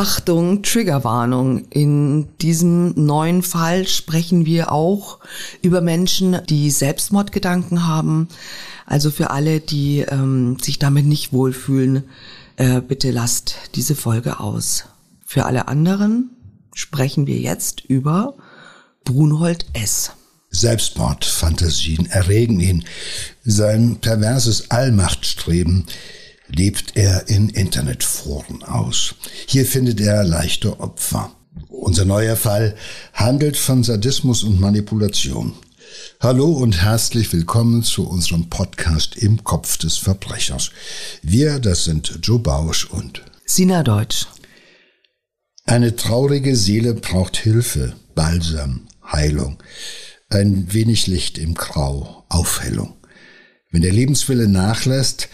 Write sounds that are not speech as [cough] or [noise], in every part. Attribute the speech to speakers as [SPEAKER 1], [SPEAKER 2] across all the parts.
[SPEAKER 1] Achtung, Triggerwarnung. In diesem neuen Fall sprechen wir auch über Menschen, die Selbstmordgedanken haben. Also für alle, die ähm, sich damit nicht wohlfühlen, äh, bitte lasst diese Folge aus. Für alle anderen sprechen wir jetzt über Brunhold S.
[SPEAKER 2] Selbstmordfantasien erregen ihn. Sein perverses Allmachtstreben lebt er in Internetforen aus. Hier findet er leichte Opfer. Unser neuer Fall handelt von Sadismus und Manipulation. Hallo und herzlich willkommen zu unserem Podcast im Kopf des Verbrechers. Wir, das sind Joe Bausch und
[SPEAKER 1] Sina Deutsch.
[SPEAKER 2] Eine traurige Seele braucht Hilfe, Balsam, Heilung, ein wenig Licht im Grau, Aufhellung. Wenn der Lebenswille nachlässt,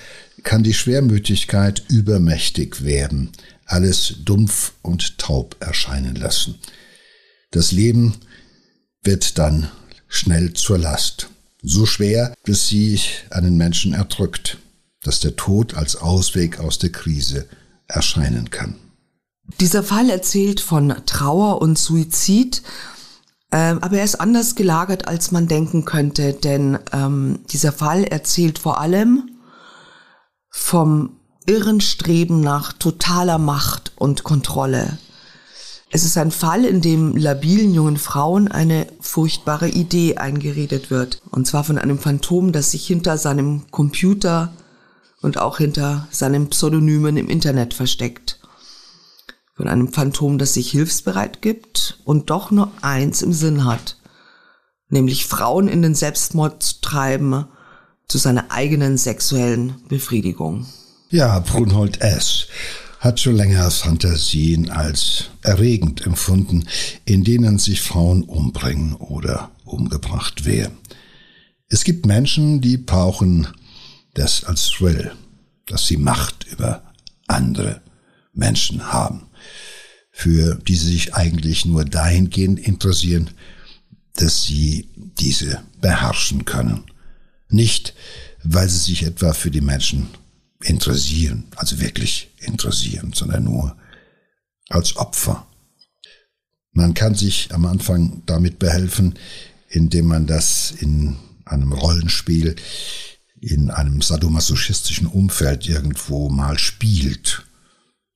[SPEAKER 2] kann die Schwermütigkeit übermächtig werden, alles dumpf und taub erscheinen lassen. Das Leben wird dann schnell zur Last. So schwer, dass sie einen Menschen erdrückt, dass der Tod als Ausweg aus der Krise erscheinen kann.
[SPEAKER 1] Dieser Fall erzählt von Trauer und Suizid, äh, aber er ist anders gelagert, als man denken könnte, denn ähm, dieser Fall erzählt vor allem vom irren Streben nach totaler Macht und Kontrolle. Es ist ein Fall, in dem labilen jungen Frauen eine furchtbare Idee eingeredet wird. Und zwar von einem Phantom, das sich hinter seinem Computer und auch hinter seinen Pseudonymen im Internet versteckt. Von einem Phantom, das sich hilfsbereit gibt und doch nur eins im Sinn hat. Nämlich Frauen in den Selbstmord zu treiben zu seiner eigenen sexuellen Befriedigung.
[SPEAKER 2] Ja, Brunhold S. hat schon länger Fantasien als erregend empfunden, in denen sich Frauen umbringen oder umgebracht werden. Es gibt Menschen, die brauchen das als Thrill, dass sie Macht über andere Menschen haben, für die sie sich eigentlich nur dahingehend interessieren, dass sie diese beherrschen können nicht, weil sie sich etwa für die Menschen interessieren, also wirklich interessieren, sondern nur als Opfer. Man kann sich am Anfang damit behelfen, indem man das in einem Rollenspiel, in einem sadomasochistischen Umfeld irgendwo mal spielt.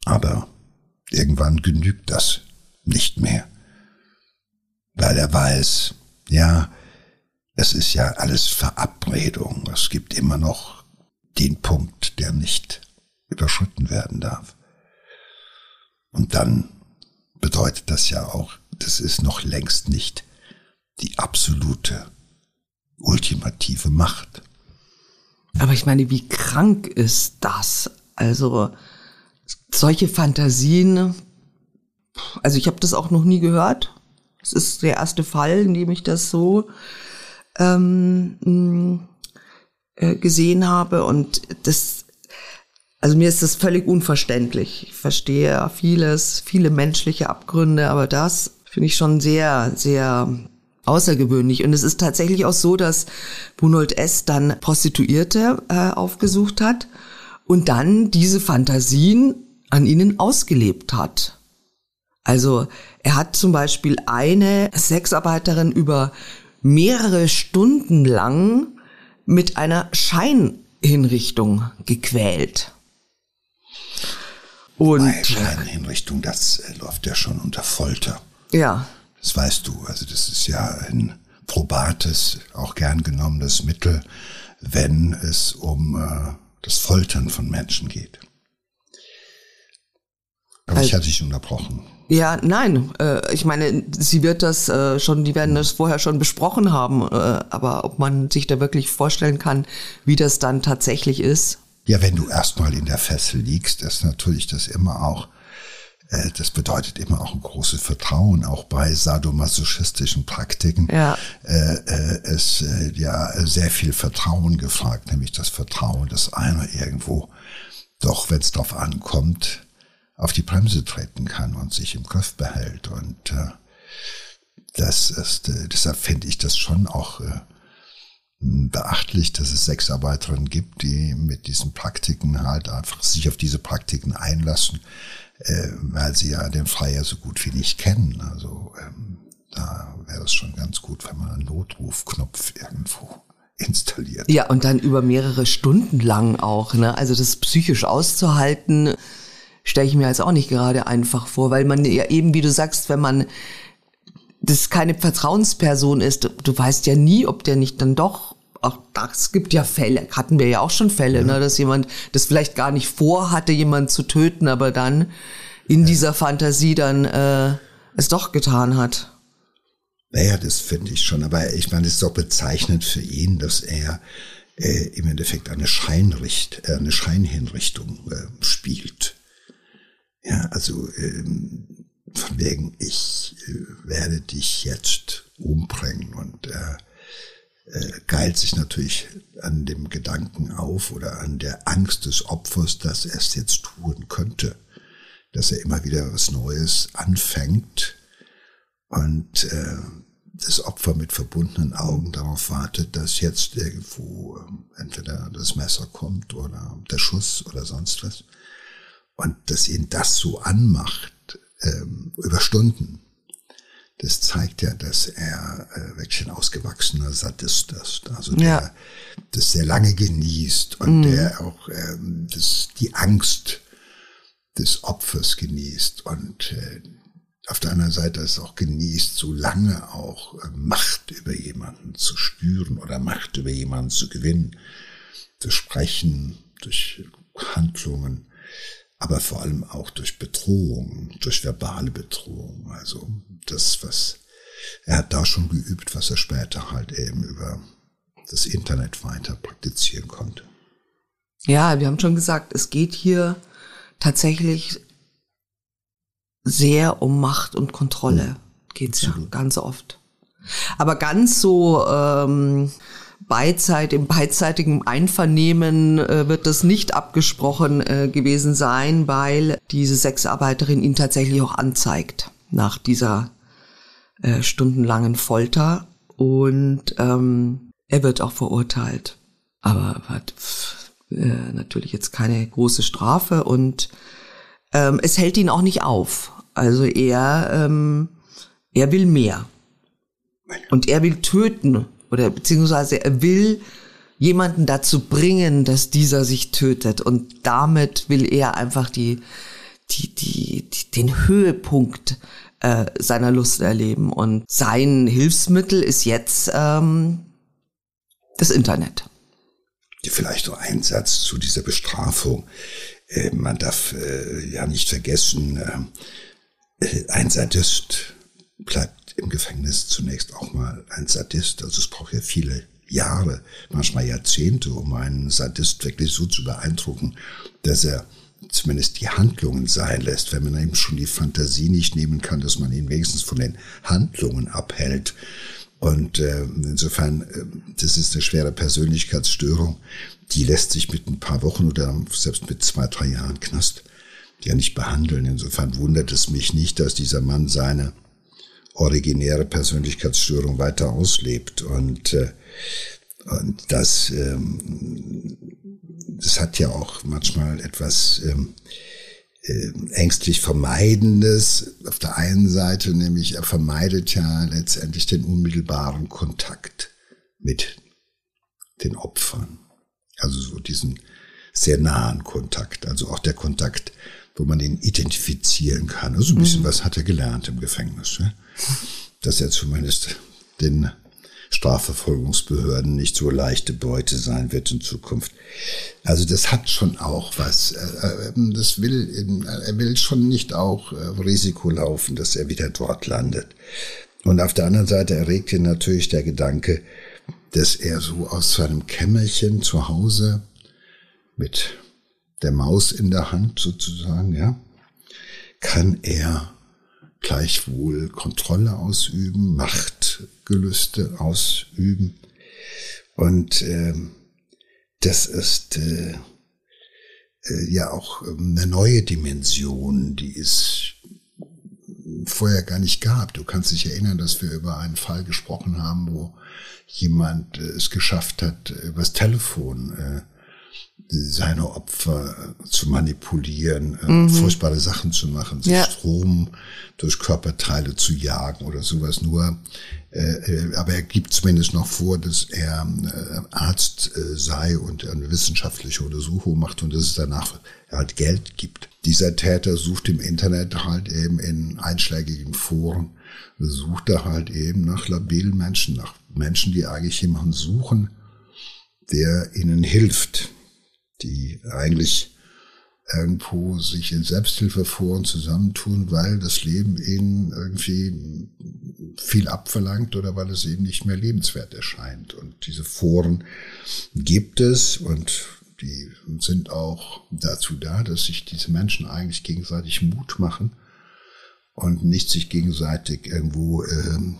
[SPEAKER 2] Aber irgendwann genügt das nicht mehr. Weil er weiß, ja, es ist ja alles Verabredung. Es gibt immer noch den Punkt, der nicht überschritten werden darf. Und dann bedeutet das ja auch, das ist noch längst nicht die absolute, ultimative Macht.
[SPEAKER 1] Aber ich meine, wie krank ist das? Also solche Fantasien, also ich habe das auch noch nie gehört. Es ist der erste Fall, in dem ich das so ähm, äh, gesehen habe und das also mir ist das völlig unverständlich. Ich verstehe vieles, viele menschliche Abgründe, aber das finde ich schon sehr, sehr außergewöhnlich. Und es ist tatsächlich auch so, dass Bunold S. dann Prostituierte äh, aufgesucht hat und dann diese Fantasien an ihnen ausgelebt hat. Also er hat zum Beispiel eine Sexarbeiterin über mehrere Stunden lang mit einer Scheinhinrichtung gequält.
[SPEAKER 2] Und Bei Scheinhinrichtung, das äh, läuft ja schon unter Folter.
[SPEAKER 1] Ja.
[SPEAKER 2] Das weißt du. Also das ist ja ein probates, auch gern genommenes Mittel, wenn es um äh, das Foltern von Menschen geht. Aber also, ich hatte dich unterbrochen.
[SPEAKER 1] Ja, nein. Äh, ich meine, sie wird das äh, schon, die werden das vorher schon besprochen haben. Äh, aber ob man sich da wirklich vorstellen kann, wie das dann tatsächlich ist.
[SPEAKER 2] Ja, wenn du erstmal in der Fessel liegst, ist natürlich das immer auch, äh, das bedeutet immer auch ein großes Vertrauen, auch bei sadomasochistischen Praktiken. Ja. Äh, äh, ist äh, ja sehr viel Vertrauen gefragt, nämlich das Vertrauen, dass einer irgendwo doch, wenn es drauf ankommt, auf die Bremse treten kann und sich im Griff behält. Und äh, das ist, äh, deshalb finde ich das schon auch äh, beachtlich, dass es Sexarbeiterinnen gibt, die mit diesen Praktiken halt einfach sich auf diese Praktiken einlassen, weil sie ja den Freier so gut wie nicht kennen. Also ähm, da wäre es schon ganz gut, wenn man einen Notrufknopf irgendwo [laughs] installiert.
[SPEAKER 1] Ja, und dann über mehrere Stunden lang auch. Ne? Also das psychisch auszuhalten, stelle ich mir jetzt auch nicht gerade einfach vor, weil man ja eben, wie du sagst, wenn man das keine Vertrauensperson ist, du, du weißt ja nie, ob der nicht dann doch auch das gibt ja Fälle, hatten wir ja auch schon Fälle, ja. ne, dass jemand das vielleicht gar nicht vorhatte, jemanden zu töten, aber dann in ja. dieser Fantasie dann äh, es doch getan hat.
[SPEAKER 2] Naja, das finde ich schon, aber ich meine, es ist doch bezeichnend für ihn, dass er äh, im Endeffekt eine Scheinricht, äh, eine Scheinhinrichtung äh, spielt. Ja, also ähm, von wegen, ich äh, werde dich jetzt umbringen und äh, äh, geilt sich natürlich an dem Gedanken auf oder an der Angst des Opfers, dass er es jetzt tun könnte, dass er immer wieder was Neues anfängt und äh, das Opfer mit verbundenen Augen darauf wartet, dass jetzt irgendwo äh, entweder das Messer kommt oder der Schuss oder sonst was und dass ihn das so anmacht ähm, über Stunden das zeigt ja, dass er äh, wirklich ein ausgewachsener Sadist ist. Also der ja. das sehr lange genießt und mhm. der auch ähm, das, die Angst des Opfers genießt und äh, auf der anderen Seite es auch genießt, so lange auch äh, Macht über jemanden zu spüren oder Macht über jemanden zu gewinnen, durch Sprechen, durch Handlungen aber vor allem auch durch Bedrohung, durch verbale Bedrohung. Also das, was er hat da schon geübt, was er später halt eben über das Internet weiter praktizieren konnte.
[SPEAKER 1] Ja, wir haben schon gesagt, es geht hier tatsächlich sehr um Macht und Kontrolle. Ja, geht's ja ganz oft. Aber ganz so ähm, Beizeit, im beidseitigen Einvernehmen äh, wird das nicht abgesprochen äh, gewesen sein, weil diese Sexarbeiterin ihn tatsächlich auch anzeigt nach dieser äh, stundenlangen Folter und ähm, er wird auch verurteilt. Aber hat äh, natürlich jetzt keine große Strafe und ähm, es hält ihn auch nicht auf. Also er, ähm, er will mehr. Und er will töten oder beziehungsweise er will jemanden dazu bringen, dass dieser sich tötet und damit will er einfach die, die, die, die den Höhepunkt äh, seiner Lust erleben und sein Hilfsmittel ist jetzt ähm, das Internet.
[SPEAKER 2] Vielleicht noch ein Satz zu dieser Bestrafung. Äh, man darf äh, ja nicht vergessen, äh, ein Sadist bleibt im Gefängnis zunächst auch mal ein Sadist. Also es braucht ja viele Jahre, manchmal Jahrzehnte, um einen Sadist wirklich so zu beeindrucken, dass er zumindest die Handlungen sein lässt, wenn man eben schon die Fantasie nicht nehmen kann, dass man ihn wenigstens von den Handlungen abhält. Und äh, insofern, äh, das ist eine schwere Persönlichkeitsstörung, die lässt sich mit ein paar Wochen oder selbst mit zwei, drei Jahren Knast ja nicht behandeln. Insofern wundert es mich nicht, dass dieser Mann seine originäre Persönlichkeitsstörung weiter auslebt. Und, äh, und das, ähm, das hat ja auch manchmal etwas ähm, äh, ängstlich Vermeidendes auf der einen Seite, nämlich er vermeidet ja letztendlich den unmittelbaren Kontakt mit den Opfern. Also so diesen sehr nahen Kontakt, also auch der Kontakt, wo man ihn identifizieren kann. Also ein bisschen mhm. was hat er gelernt im Gefängnis. Ne? Dass er zumindest den Strafverfolgungsbehörden nicht so leichte Beute sein wird in Zukunft. Also das hat schon auch was. Das will, er will schon nicht auch äh, Risiko laufen, dass er wieder dort landet. Und auf der anderen Seite erregt ihn natürlich der Gedanke, dass er so aus seinem Kämmerchen zu Hause mit der Maus in der Hand sozusagen, ja, kann er gleichwohl Kontrolle ausüben, Machtgelüste ausüben. Und äh, das ist äh, äh, ja auch ähm, eine neue Dimension, die ist vorher gar nicht gab. Du kannst dich erinnern, dass wir über einen Fall gesprochen haben, wo jemand äh, es geschafft hat, übers Telefon äh, seine Opfer zu manipulieren, äh, mhm. furchtbare Sachen zu machen, sich ja. Strom durch Körperteile zu jagen oder sowas. Nur, äh, äh, aber er gibt zumindest noch vor, dass er äh, Arzt äh, sei und eine wissenschaftliche Untersuchung macht und dass es danach halt Geld gibt. Dieser Täter sucht im Internet halt eben in einschlägigen Foren, sucht er halt eben nach labilen Menschen, nach Menschen, die eigentlich jemanden suchen, der ihnen hilft die eigentlich irgendwo sich in Selbsthilfeforen zusammentun, weil das Leben ihnen irgendwie viel abverlangt oder weil es ihnen nicht mehr lebenswert erscheint. Und diese Foren gibt es und die sind auch dazu da, dass sich diese Menschen eigentlich gegenseitig Mut machen und nicht sich gegenseitig irgendwo ähm,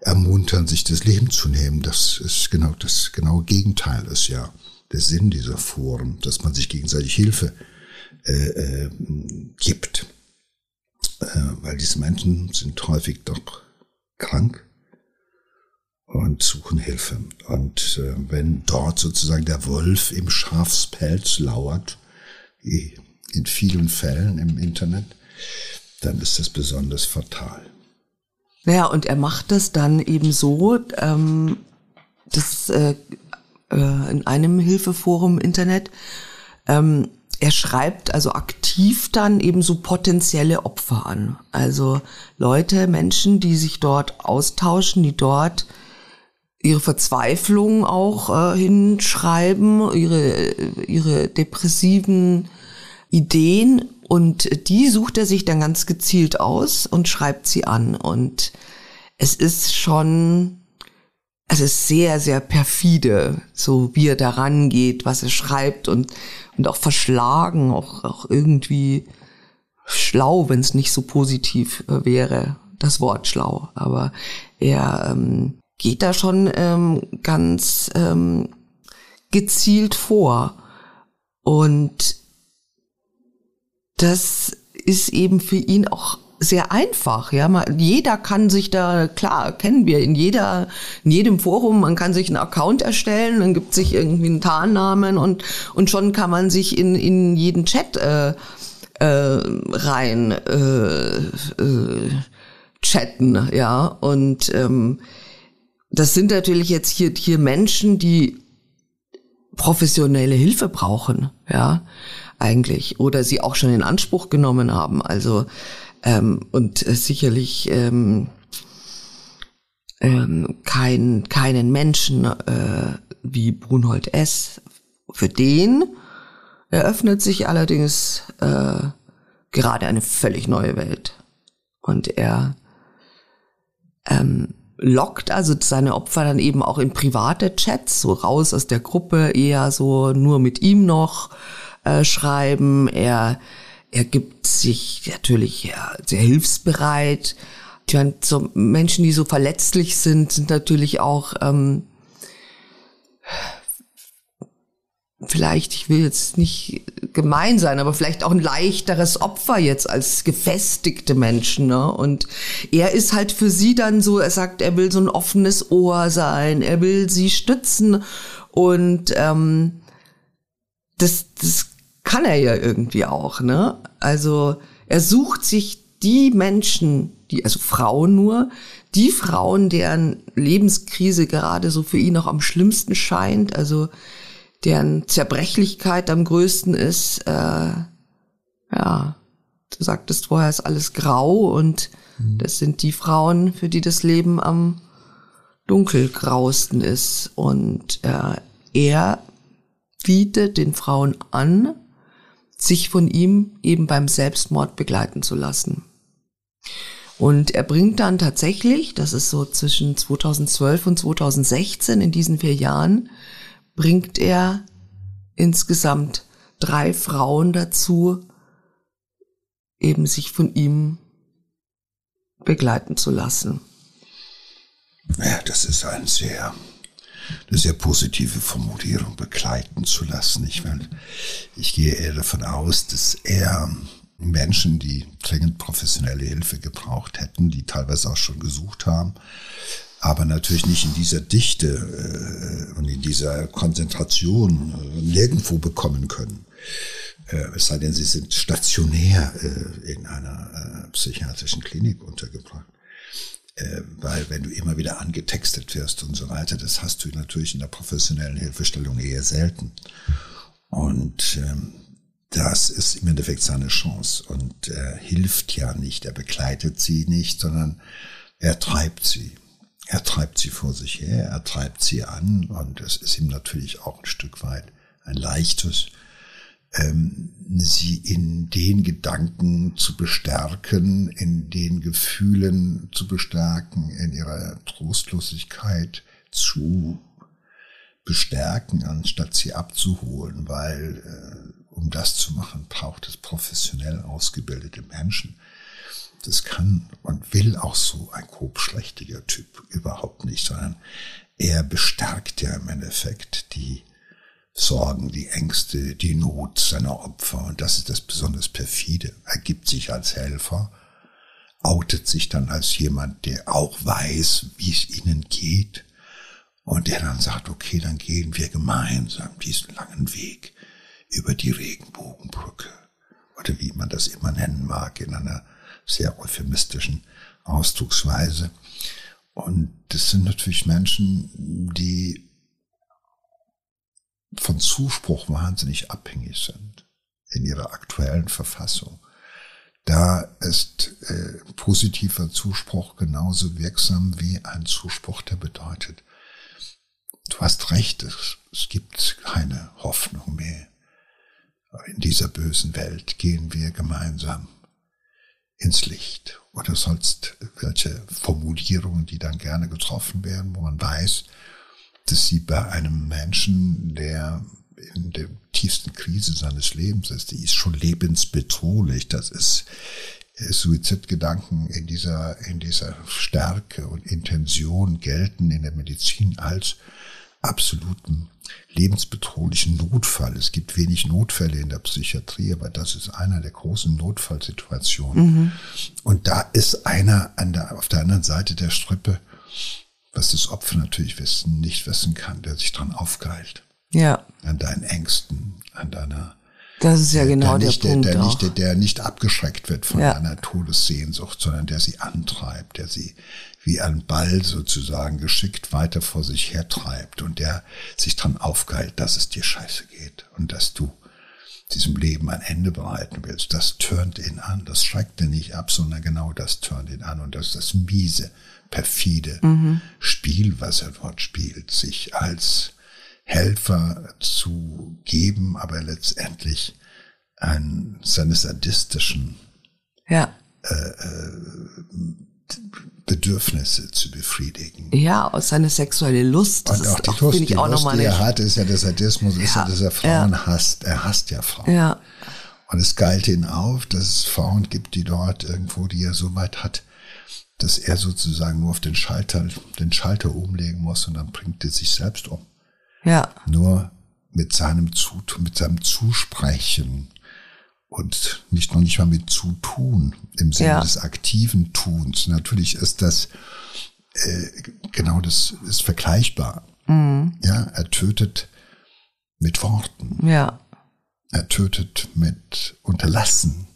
[SPEAKER 2] ermuntern, sich das Leben zu nehmen. Das ist genau das genaue Gegenteil ist ja der Sinn dieser Foren, dass man sich gegenseitig Hilfe äh, äh, gibt. Äh, weil diese Menschen sind häufig doch krank und suchen Hilfe. Und äh, wenn dort sozusagen der Wolf im Schafspelz lauert, in vielen Fällen im Internet, dann ist das besonders fatal.
[SPEAKER 1] Ja, und er macht das dann eben so, ähm, das äh, äh, in einem Hilfeforum im Internet. Ähm, er schreibt also aktiv dann eben so potenzielle Opfer an. Also Leute, Menschen, die sich dort austauschen, die dort ihre Verzweiflung auch äh, hinschreiben, ihre, ihre depressiven Ideen und die sucht er sich dann ganz gezielt aus und schreibt sie an. Und es ist schon also sehr, sehr perfide, so wie er daran geht, was er schreibt und, und auch verschlagen, auch, auch irgendwie schlau, wenn es nicht so positiv äh, wäre, das Wort schlau. Aber er ähm, geht da schon ähm, ganz ähm, gezielt vor. Und das ist eben für ihn auch sehr einfach. Ja, man, jeder kann sich da, klar, kennen wir in jeder, in jedem Forum, man kann sich einen Account erstellen, dann gibt sich irgendwie einen Tarnnamen und, und schon kann man sich in, in jeden Chat äh, äh, rein äh, äh, chatten, ja. Und ähm, das sind natürlich jetzt hier, hier Menschen, die professionelle Hilfe brauchen, ja, eigentlich. Oder sie auch schon in Anspruch genommen haben. Also ähm, und äh, sicherlich ähm, ähm, kein, keinen Menschen äh, wie Brunhold S. Für den eröffnet sich allerdings äh, gerade eine völlig neue Welt. Und er ähm, lockt also seine Opfer dann eben auch in private Chats, so raus aus der Gruppe, eher so nur mit ihm noch äh, schreiben. Er er gibt sich natürlich ja, sehr hilfsbereit. Die, so Menschen, die so verletzlich sind, sind natürlich auch ähm, vielleicht, ich will jetzt nicht gemein sein, aber vielleicht auch ein leichteres Opfer jetzt als gefestigte Menschen. Ne? Und er ist halt für sie dann so, er sagt, er will so ein offenes Ohr sein, er will sie stützen und ähm, das, das kann er ja irgendwie auch, ne? Also er sucht sich die Menschen, die, also Frauen nur, die Frauen, deren Lebenskrise gerade so für ihn noch am schlimmsten scheint, also deren Zerbrechlichkeit am größten ist, äh, ja, du sagtest vorher ist alles grau und mhm. das sind die Frauen, für die das Leben am dunkelgrausten ist. Und äh, er bietet den Frauen an, sich von ihm eben beim Selbstmord begleiten zu lassen. Und er bringt dann tatsächlich, das ist so zwischen 2012 und 2016, in diesen vier Jahren, bringt er insgesamt drei Frauen dazu, eben sich von ihm begleiten zu lassen.
[SPEAKER 2] Ja, das ist ein sehr eine sehr positive Formulierung begleiten zu lassen. Ich, meine, ich gehe eher davon aus, dass er Menschen, die dringend professionelle Hilfe gebraucht hätten, die teilweise auch schon gesucht haben, aber natürlich nicht in dieser Dichte äh, und in dieser Konzentration äh, nirgendwo bekommen können. Äh, es sei denn, sie sind stationär äh, in einer äh, psychiatrischen Klinik untergebracht. Äh, weil wenn du immer wieder angetextet wirst und so weiter, das hast du natürlich in der professionellen Hilfestellung eher selten. Und ähm, das ist im Endeffekt seine Chance und er hilft ja nicht, er begleitet sie nicht, sondern er treibt sie. Er treibt sie vor sich her, er treibt sie an und es ist ihm natürlich auch ein Stück weit ein leichtes, ähm, sie in den Gedanken zu bestärken, in den Gefühlen zu bestärken, in ihrer Trostlosigkeit zu bestärken, anstatt sie abzuholen, weil äh, um das zu machen, braucht es professionell ausgebildete Menschen. Das kann und will auch so ein grobschlächtiger Typ überhaupt nicht, sondern er bestärkt ja im Endeffekt die Sorgen, die Ängste, die Not seiner Opfer. Und das ist das besonders perfide. Er gibt sich als Helfer, outet sich dann als jemand, der auch weiß, wie es ihnen geht. Und der dann sagt, okay, dann gehen wir gemeinsam diesen langen Weg über die Regenbogenbrücke. Oder wie man das immer nennen mag, in einer sehr euphemistischen Ausdrucksweise. Und das sind natürlich Menschen, die von Zuspruch wahnsinnig abhängig sind in ihrer aktuellen Verfassung. Da ist äh, positiver Zuspruch genauso wirksam wie ein Zuspruch, der bedeutet, du hast recht, es, es gibt keine Hoffnung mehr. In dieser bösen Welt gehen wir gemeinsam ins Licht. Oder sonst welche Formulierungen, die dann gerne getroffen werden, wo man weiß, dass sie bei einem Menschen, der in der tiefsten Krise seines Lebens ist, die ist schon lebensbedrohlich. Das ist äh, Suizidgedanken in dieser, in dieser Stärke und Intention gelten in der Medizin als absoluten lebensbedrohlichen Notfall. Es gibt wenig Notfälle in der Psychiatrie, aber das ist einer der großen Notfallsituationen. Mhm. Und da ist einer an der, auf der anderen Seite der Strippe, was das Opfer natürlich wissen, nicht wissen kann, der sich dran aufgeilt.
[SPEAKER 1] Ja.
[SPEAKER 2] An deinen Ängsten, an deiner
[SPEAKER 1] das ist ja genau der,
[SPEAKER 2] nicht,
[SPEAKER 1] Punkt.
[SPEAKER 2] Der, der, nicht, der nicht abgeschreckt wird von
[SPEAKER 1] Ja.
[SPEAKER 2] einer Todessehnsucht, sondern der sie antreibt, der sie wie ein Ball sozusagen geschickt weiter vor sich hertreibt und der sich dran aufgeilt, dass es dir scheiße geht und dass du diesem Leben ein Ende bereiten willst. Das turnt ihn an, das schreckt ihn nicht ab, sondern genau das turnt ihn an und das ist das miese, perfide Spiel, was er dort spielt, sich als Helfer zu geben, aber letztendlich an seine sadistischen
[SPEAKER 1] Ja.
[SPEAKER 2] Bedürfnisse zu befriedigen.
[SPEAKER 1] Ja, aus seine sexuelle Lust.
[SPEAKER 2] Und auch die
[SPEAKER 1] auch,
[SPEAKER 2] Lust, die
[SPEAKER 1] auch
[SPEAKER 2] Lust, die er hat, ist ja der Sadismus, ist ja,
[SPEAKER 1] Ja,
[SPEAKER 2] dass er Frauen hasst. Er hasst ja Frauen.
[SPEAKER 1] Ja.
[SPEAKER 2] Und es galt ihn auf, dass es Frauen gibt, die dort irgendwo, die er so weit hat, dass er sozusagen nur auf den Schalter, den Schalter umlegen muss und dann bringt er sich selbst um.
[SPEAKER 1] Ja.
[SPEAKER 2] Nur mit seinem Zutun, mit seinem Zusprechen und nicht noch nicht mal mit Zutun im Sinne
[SPEAKER 1] Ja.
[SPEAKER 2] des aktiven Tuns. Natürlich ist das äh, genau das ist vergleichbar. Ja, er tötet mit Worten.
[SPEAKER 1] Ja.
[SPEAKER 2] Er tötet mit Unterlassen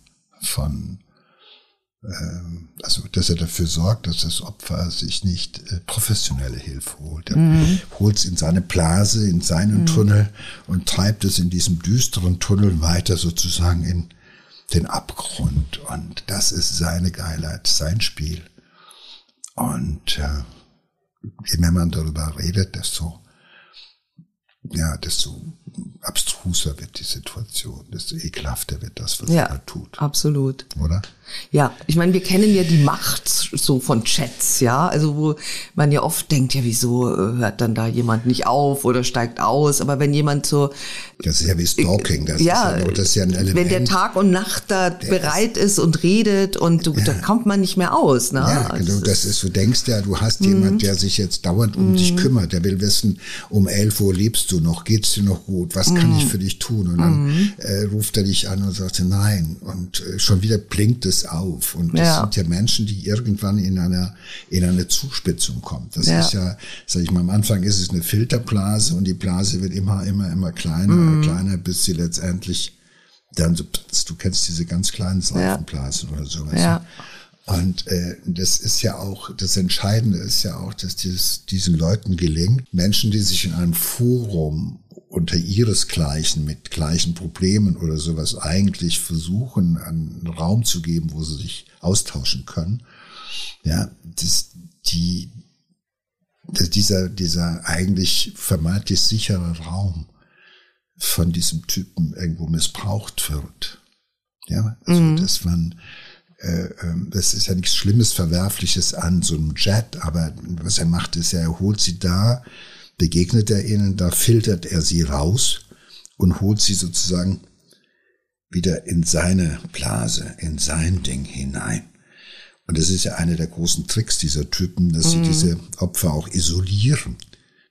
[SPEAKER 2] von, also dass er dafür sorgt, dass das Opfer sich nicht äh, professionelle Hilfe holt. Er holt es in seine Blase, in seinen Tunnel und treibt es in diesem düsteren Tunnel weiter sozusagen in den Abgrund. Und das ist seine Geilheit, sein Spiel. Und äh, je mehr man darüber redet, desto ja, desto abstruser wird die Situation, desto ekelhafter wird das, was er
[SPEAKER 1] Ja.
[SPEAKER 2] da tut,
[SPEAKER 1] Absolut.
[SPEAKER 2] oder?
[SPEAKER 1] Ja, ich meine, wir kennen ja die Macht so von Chats, ja, also wo man ja oft denkt, ja, wieso äh, hört dann da jemand nicht auf oder steigt aus, aber wenn jemand so,
[SPEAKER 2] Das ist ja wie Stalking, das,
[SPEAKER 1] ja,
[SPEAKER 2] ist, ja, das ist ja ein Element.
[SPEAKER 1] wenn der Tag und Nacht da bereit ist und redet und du, da kommt man nicht mehr aus, ne?
[SPEAKER 2] ja,
[SPEAKER 1] Also
[SPEAKER 2] genau, das ist, du denkst ja, du hast jemand, der sich jetzt dauernd um dich kümmert, der will wissen, um 11 Uhr liebst du du noch? Geht's dir noch gut? Was kann ich für dich tun? Und dann äh, ruft er dich an und sagt, nein. Und äh, schon wieder blinkt es auf. Und das
[SPEAKER 1] Ja.
[SPEAKER 2] sind ja Menschen, die irgendwann in einer, in eine Zuspitzung kommen. Das
[SPEAKER 1] Ja.
[SPEAKER 2] ist ja, sag ich mal, am Anfang ist es eine Filterblase und die Blase wird immer, immer, immer kleiner, kleiner, bis sie letztendlich dann so, du kennst diese ganz kleinen Seifenblasen oder sowas.
[SPEAKER 1] Ja.
[SPEAKER 2] Und äh, das ist ja auch, das Entscheidende ist ja auch, dass dieses, diesen Leuten gelingt, Menschen, die sich in einem Forum unter ihresgleichen mit gleichen Problemen oder sowas eigentlich versuchen, einen Raum zu geben, wo sie sich austauschen können. Ja, das, die, dass dieser, dieser eigentlich vermeintlich sichere Raum von diesem Typen irgendwo missbraucht wird. Ja, also dass man das ist ja nichts Schlimmes, Verwerfliches an so einem Jet, aber was er macht, ist, er holt sie da, begegnet er ihnen, da filtert er sie raus und holt sie sozusagen wieder in seine Blase, in sein Ding hinein. Und das ist ja einer der großen Tricks dieser Typen, dass sie diese Opfer auch isolieren.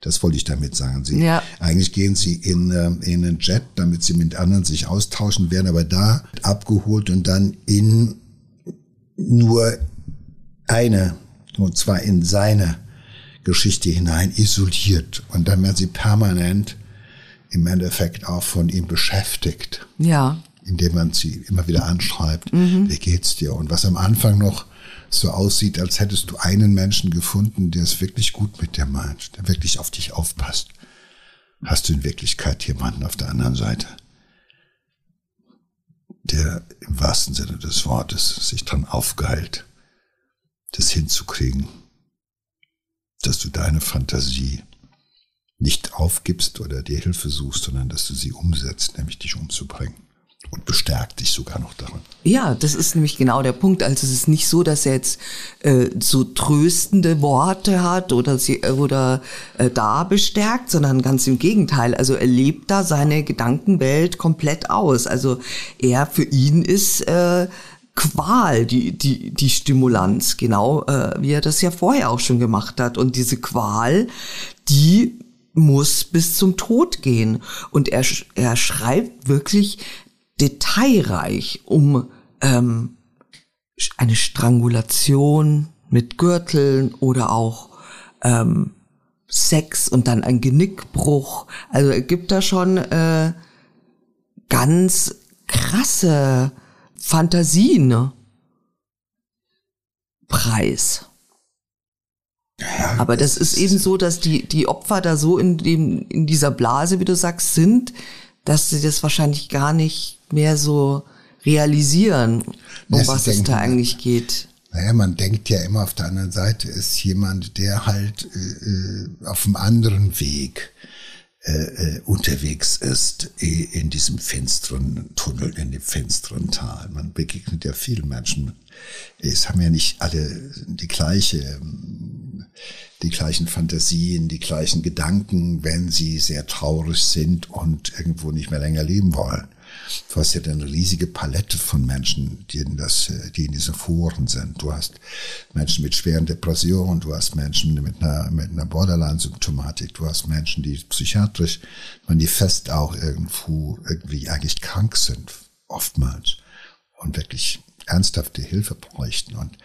[SPEAKER 2] Das wollte ich damit sagen. Sie,
[SPEAKER 1] Ja.
[SPEAKER 2] Eigentlich gehen sie in, ähm, in einen Jet, damit sie mit anderen sich austauschen, werden aber da abgeholt und dann in nur eine, und zwar in seine Geschichte hinein isoliert. Und dann werden sie permanent im Endeffekt auch von ihm beschäftigt
[SPEAKER 1] Ja.
[SPEAKER 2] indem man sie immer wieder anschreibt, wie geht's dir? Und was am Anfang noch so aussieht, als hättest du einen Menschen gefunden, der es wirklich gut mit dir meint, der wirklich auf dich aufpasst, hast du in Wirklichkeit jemanden auf der anderen Seite, der im wahrsten Sinne des Wortes sich dran aufgeheilt, das hinzukriegen, dass du deine Fantasie nicht aufgibst oder dir Hilfe suchst, sondern dass du sie umsetzt, nämlich dich umzubringen. Und bestärkt dich sogar noch darin.
[SPEAKER 1] Ja, das ist nämlich genau der Punkt. Also es ist nicht so, dass er jetzt äh, so tröstende Worte hat oder sie äh, oder äh, da bestärkt, sondern ganz im Gegenteil. Also er lebt da seine Gedankenwelt komplett aus. Also er für ihn ist äh, Qual, die, die, die Stimulanz, genau äh, wie er das ja vorher auch schon gemacht hat. Und diese Qual, die muss bis zum Tod gehen. Und er, er schreibt wirklich detailreich um ähm, eine Strangulation mit Gürteln oder auch ähm, Sex und dann ein Genickbruch. Also er gibt da schon äh, ganz krasse Fantasien ne? preis. Aber das ist eben so, dass die, die Opfer da so in, dem, in dieser Blase, wie du sagst, sind, dass sie das wahrscheinlich gar nicht mehr so realisieren, um
[SPEAKER 2] sie
[SPEAKER 1] was es da eigentlich geht.
[SPEAKER 2] Naja, man denkt ja immer auf der anderen Seite ist jemand, der halt äh, äh, auf einem anderen Weg äh, äh, unterwegs ist, äh, in diesem finsteren Tunnel, in dem finsteren Tal. Man begegnet ja vielen Menschen. Es haben ja nicht alle die gleiche, ähm, die gleichen Fantasien, die gleichen Gedanken, wenn sie sehr traurig sind und irgendwo nicht mehr länger leben wollen. Du hast ja eine riesige Palette von Menschen, die in, das, äh, die in diesen Foren sind. Du hast Menschen mit schweren Depressionen, du hast Menschen mit einer, mit einer Borderline-Symptomatik, du hast Menschen, die psychiatrisch manifest auch irgendwo irgendwie eigentlich krank sind, oftmals, und wirklich ernsthafte Hilfe bräuchten. Und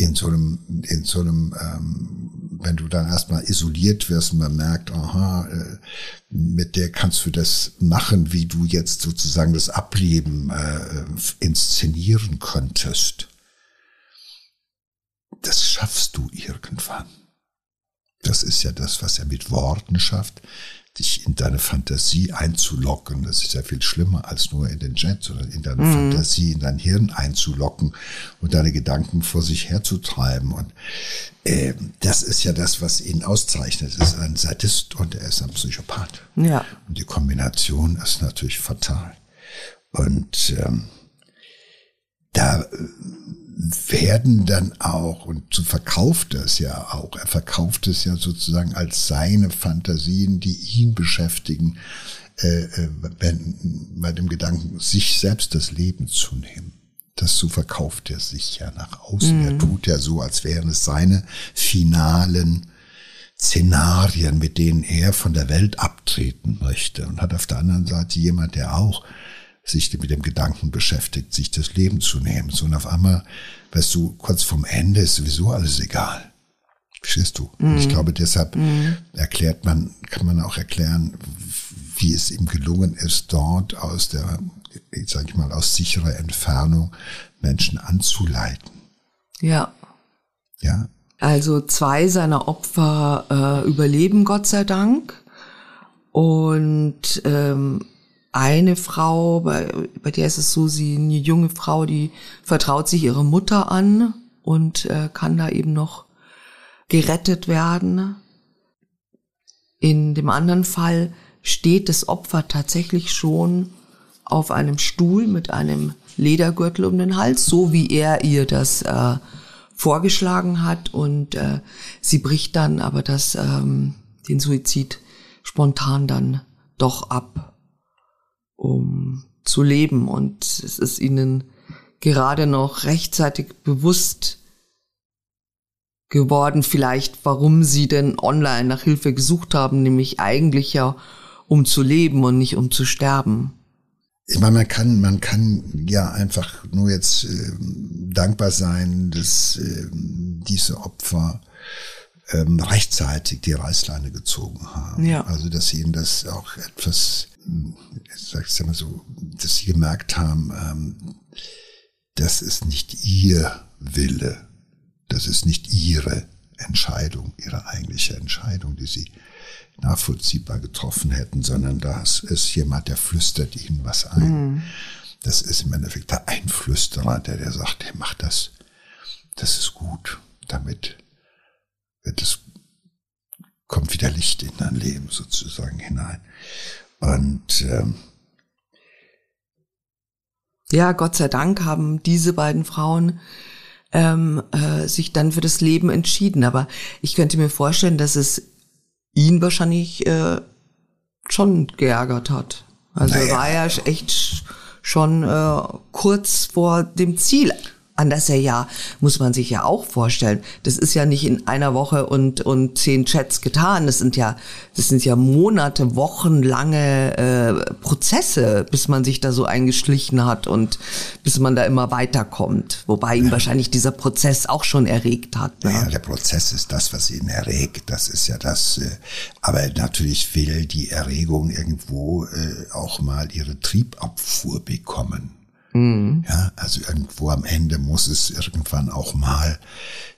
[SPEAKER 2] in so einem, in so einem, ähm, wenn du dann erstmal isoliert wirst und man merkt, aha, äh, mit der kannst du das machen, wie du jetzt sozusagen das Ableben äh, inszenieren könntest. Das schaffst du irgendwann. Das ist ja das, was er mit Worten schafft, dich in deine Fantasie einzulocken. Das ist ja viel schlimmer als nur in den Jet, sondern in deine Fantasie, in dein Hirn einzulocken und deine Gedanken vor sich herzutreiben. Und äh, das ist ja das, was ihn auszeichnet. Er ist ein Sadist und er ist ein Psychopath.
[SPEAKER 1] Ja.
[SPEAKER 2] Und die Kombination ist natürlich fatal. Und ähm, da werden dann auch, und so verkauft er es ja auch, er verkauft es ja sozusagen als seine Fantasien, die ihn beschäftigen, äh, äh, wenn, bei dem Gedanken, sich selbst das Leben zu nehmen. Das so verkauft er sich ja nach außen. Er tut ja so, als wären es seine finalen Szenarien, mit denen er von der Welt abtritt treten möchte und hat auf der anderen Seite jemand, der auch sich mit dem Gedanken beschäftigt, sich das Leben zu nehmen. So und auf einmal, weißt du, kurz vorm Ende ist sowieso alles egal. Verstehst du? Mhm. Und ich mhm. glaube, deshalb mhm. erklärt man, kann man auch erklären, wie es ihm gelungen ist, dort aus der, sag ich mal, aus sicherer Entfernung Menschen anzuleiten.
[SPEAKER 1] Ja.
[SPEAKER 2] Ja.
[SPEAKER 1] Also zwei seiner Opfer äh, überleben Gott sei Dank. Und ähm, eine Frau, bei, bei der ist es so, sie eine junge Frau, die vertraut sich ihre Mutter an und äh, kann da eben noch gerettet werden. In dem anderen Fall steht das Opfer tatsächlich schon auf einem Stuhl mit einem Ledergürtel um den Hals, so wie er ihr das äh, vorgeschlagen hat. Und äh, sie bricht dann aber das, ähm, den Suizid spontan dann doch ab, um zu leben. Und es ist ihnen gerade noch rechtzeitig bewusst geworden, vielleicht, warum sie denn online nach Hilfe gesucht haben, nämlich eigentlich ja, um zu leben und nicht um zu sterben.
[SPEAKER 2] Ich meine, man kann, man kann ja einfach nur jetzt äh, dankbar sein, dass äh, diese Opfer ähm, rechtzeitig die Reißleine gezogen haben.
[SPEAKER 1] Ja.
[SPEAKER 2] Also dass sie ihnen das auch etwas, sag ich mal so, dass sie gemerkt haben, ähm, das ist nicht ihr Wille, das ist nicht ihre Entscheidung, ihre eigentliche Entscheidung, die sie nachvollziehbar getroffen hätten, sondern das ist jemand, der flüstert ihnen was ein. Mhm. Das ist im Endeffekt der Einflüsterer, der, der sagt, hey, mach das. Das ist gut. Damit es, kommt wieder Licht in dein Leben sozusagen hinein. Und ähm,
[SPEAKER 1] ja, Gott sei Dank haben diese beiden Frauen ähm, äh, sich dann für das Leben entschieden. Aber ich könnte mir vorstellen, dass es ihn wahrscheinlich äh, schon geärgert hat. Also naja. war ja echt schon äh, kurz vor dem Ziel an das er ja, muss man sich ja auch vorstellen. Das ist ja nicht in einer Woche und, und zehn Chats getan. Das sind ja, das sind ja Monate, wochenlange äh, Prozesse, bis man sich da so eingeschlichen hat und bis man da immer weiterkommt. Wobei ihn ja. wahrscheinlich dieser Prozess auch schon erregt hat.
[SPEAKER 2] Ne? Ja, der Prozess ist das, was ihn erregt. Das ist ja das. Äh, aber natürlich will die Erregung irgendwo äh, auch mal ihre Triebabfuhr bekommen. Mhm. Ja, also irgendwo am Ende muss es irgendwann auch mal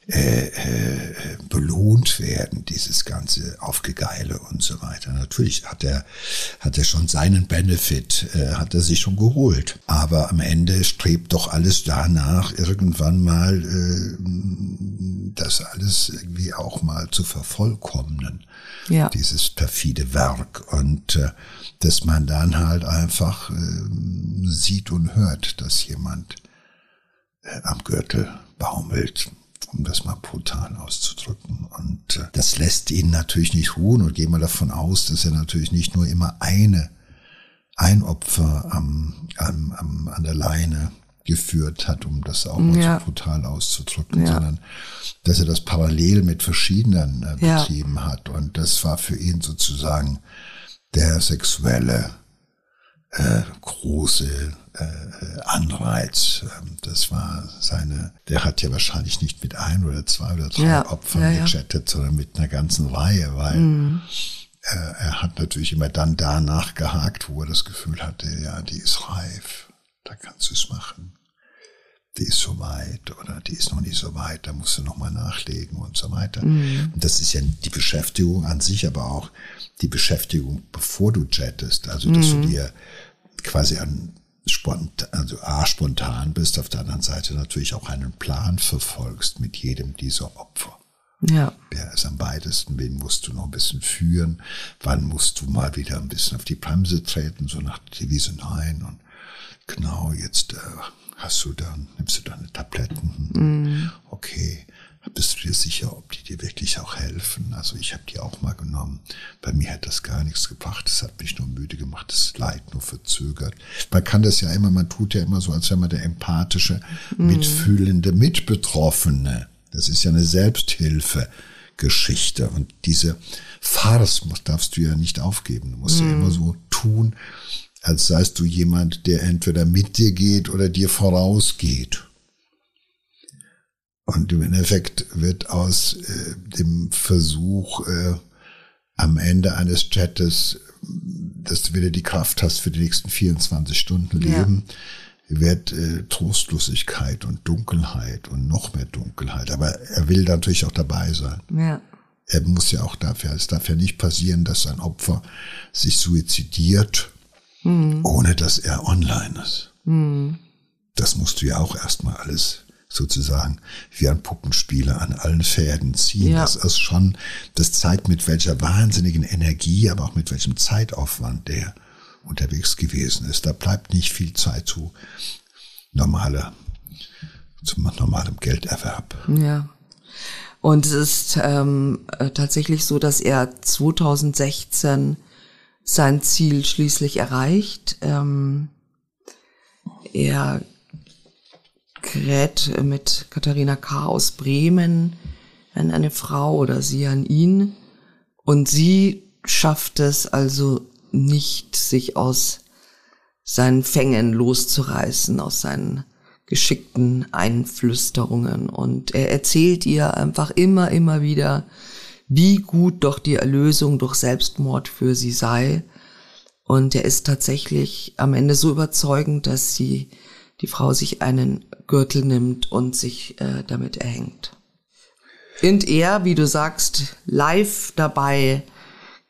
[SPEAKER 2] äh, äh, belohnt werden, dieses ganze Aufgegeile und so weiter. Natürlich hat er, hat er schon seinen Benefit, äh, hat er sich schon geholt. Aber am Ende strebt doch alles danach, irgendwann mal äh, das alles irgendwie auch mal zu vervollkommnen. Ja. Dieses perfide Werk. Und äh, dass man dann halt einfach äh, sieht und hört, dass jemand äh, am Gürtel baumelt, um das mal brutal auszudrücken. Und äh, das lässt ihn natürlich nicht ruhen und gehen wir davon aus, dass er natürlich nicht nur immer eine, ein Opfer am, am, am, an der Leine geführt hat, um das auch mal ja. so brutal auszudrücken, ja. sondern dass er das parallel mit verschiedenen äh, betrieben ja. hat. Und das war für ihn sozusagen der sexuelle äh, große äh, Anreiz. Ähm, das war seine, der hat ja wahrscheinlich nicht mit ein oder zwei oder drei ja, Opfern ja, gechattet, sondern mit einer ganzen Reihe, weil mhm. äh, er hat natürlich immer dann danach gehakt, wo er das Gefühl hatte, ja, die ist reif, da kannst du es machen. Die ist so weit oder die ist noch nicht so weit, da musst du noch mal nachlegen und so weiter. Mhm. Und das ist ja die Beschäftigung an sich, aber auch die Beschäftigung, bevor du chattest. Also, dass mhm. du dir quasi an spontan, also A, spontan bist, auf der anderen Seite natürlich auch einen Plan verfolgst mit jedem dieser Opfer.
[SPEAKER 1] Ja.
[SPEAKER 2] Wer ist am weitesten? Wen musst du noch ein bisschen führen? Wann musst du mal wieder ein bisschen auf die Bremse treten? So nach der Devise nein. Und genau, jetzt äh, hast du dann, nimmst du deine Tabletten. Mhm. Okay bist du dir sicher, ob die dir wirklich auch helfen? Also ich habe die auch mal genommen. Bei mir hat das gar nichts gebracht. Das hat mich nur müde gemacht, das Leid nur verzögert. Man kann das ja immer, man tut ja immer so, als wäre man der empathische, mhm. mitfühlende Mitbetroffene. Das ist ja eine Selbsthilfe. Geschichte. Und diese Farce darfst du ja nicht aufgeben. Du musst mhm. ja immer so tun, als seist du jemand, der entweder mit dir geht oder dir vorausgeht. Und im Endeffekt wird aus äh, dem Versuch, äh, am Ende eines Chattes, dass du wieder die Kraft hast für die nächsten 24 Stunden Leben, ja. wird äh, Trostlosigkeit und Dunkelheit und noch mehr Dunkelheit. Aber er will natürlich auch dabei sein. Ja. Er muss ja auch dafür, es darf ja nicht passieren, dass ein Opfer sich suizidiert, mhm. ohne dass er online ist. Mhm. Das musst du ja auch erstmal alles sozusagen wie ein Puppenspieler an allen Pferden ziehen. Ja. Das ist schon, das zeigt mit welcher wahnsinnigen Energie, aber auch mit welchem Zeitaufwand der unterwegs gewesen ist. Da bleibt nicht viel Zeit zu normaler, zum normalem Gelderwerb.
[SPEAKER 1] Ja. Und es ist ähm, äh, tatsächlich so, dass er 2016 sein Ziel schließlich erreicht. Ähm, er gerät mit Katharina K. aus Bremen an eine Frau oder sie an ihn. Und sie schafft es also nicht, sich aus seinen Fängen loszureißen, aus seinen geschickten Einflüsterungen. Und er erzählt ihr einfach immer, immer wieder, wie gut doch die Erlösung durch Selbstmord für sie sei. Und er ist tatsächlich am Ende so überzeugend, dass sie die Frau sich einen Gürtel nimmt und sich äh, damit erhängt. Und er, wie du sagst, live dabei,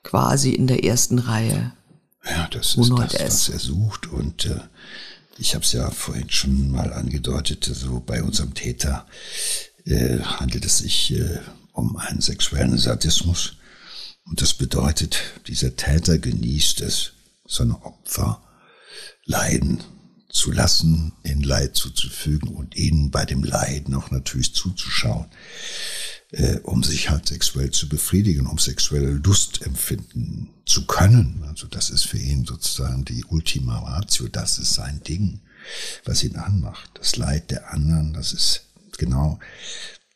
[SPEAKER 1] quasi in der ersten Reihe.
[SPEAKER 2] Ja, das ist das, was er sucht. Und äh, ich habe es ja vorhin schon mal angedeutet, so bei unserem Täter äh, handelt es sich äh, um einen sexuellen Sadismus. Und das bedeutet, dieser Täter genießt es, seine Opfer leiden zu lassen, ihnen Leid zuzufügen und ihnen bei dem Leiden auch natürlich zuzuschauen, äh, um sich halt sexuell zu befriedigen, um sexuelle Lust empfinden zu können. Also das ist für ihn sozusagen die Ultima Ratio, das ist sein Ding, was ihn anmacht. Das Leid der anderen, das ist genau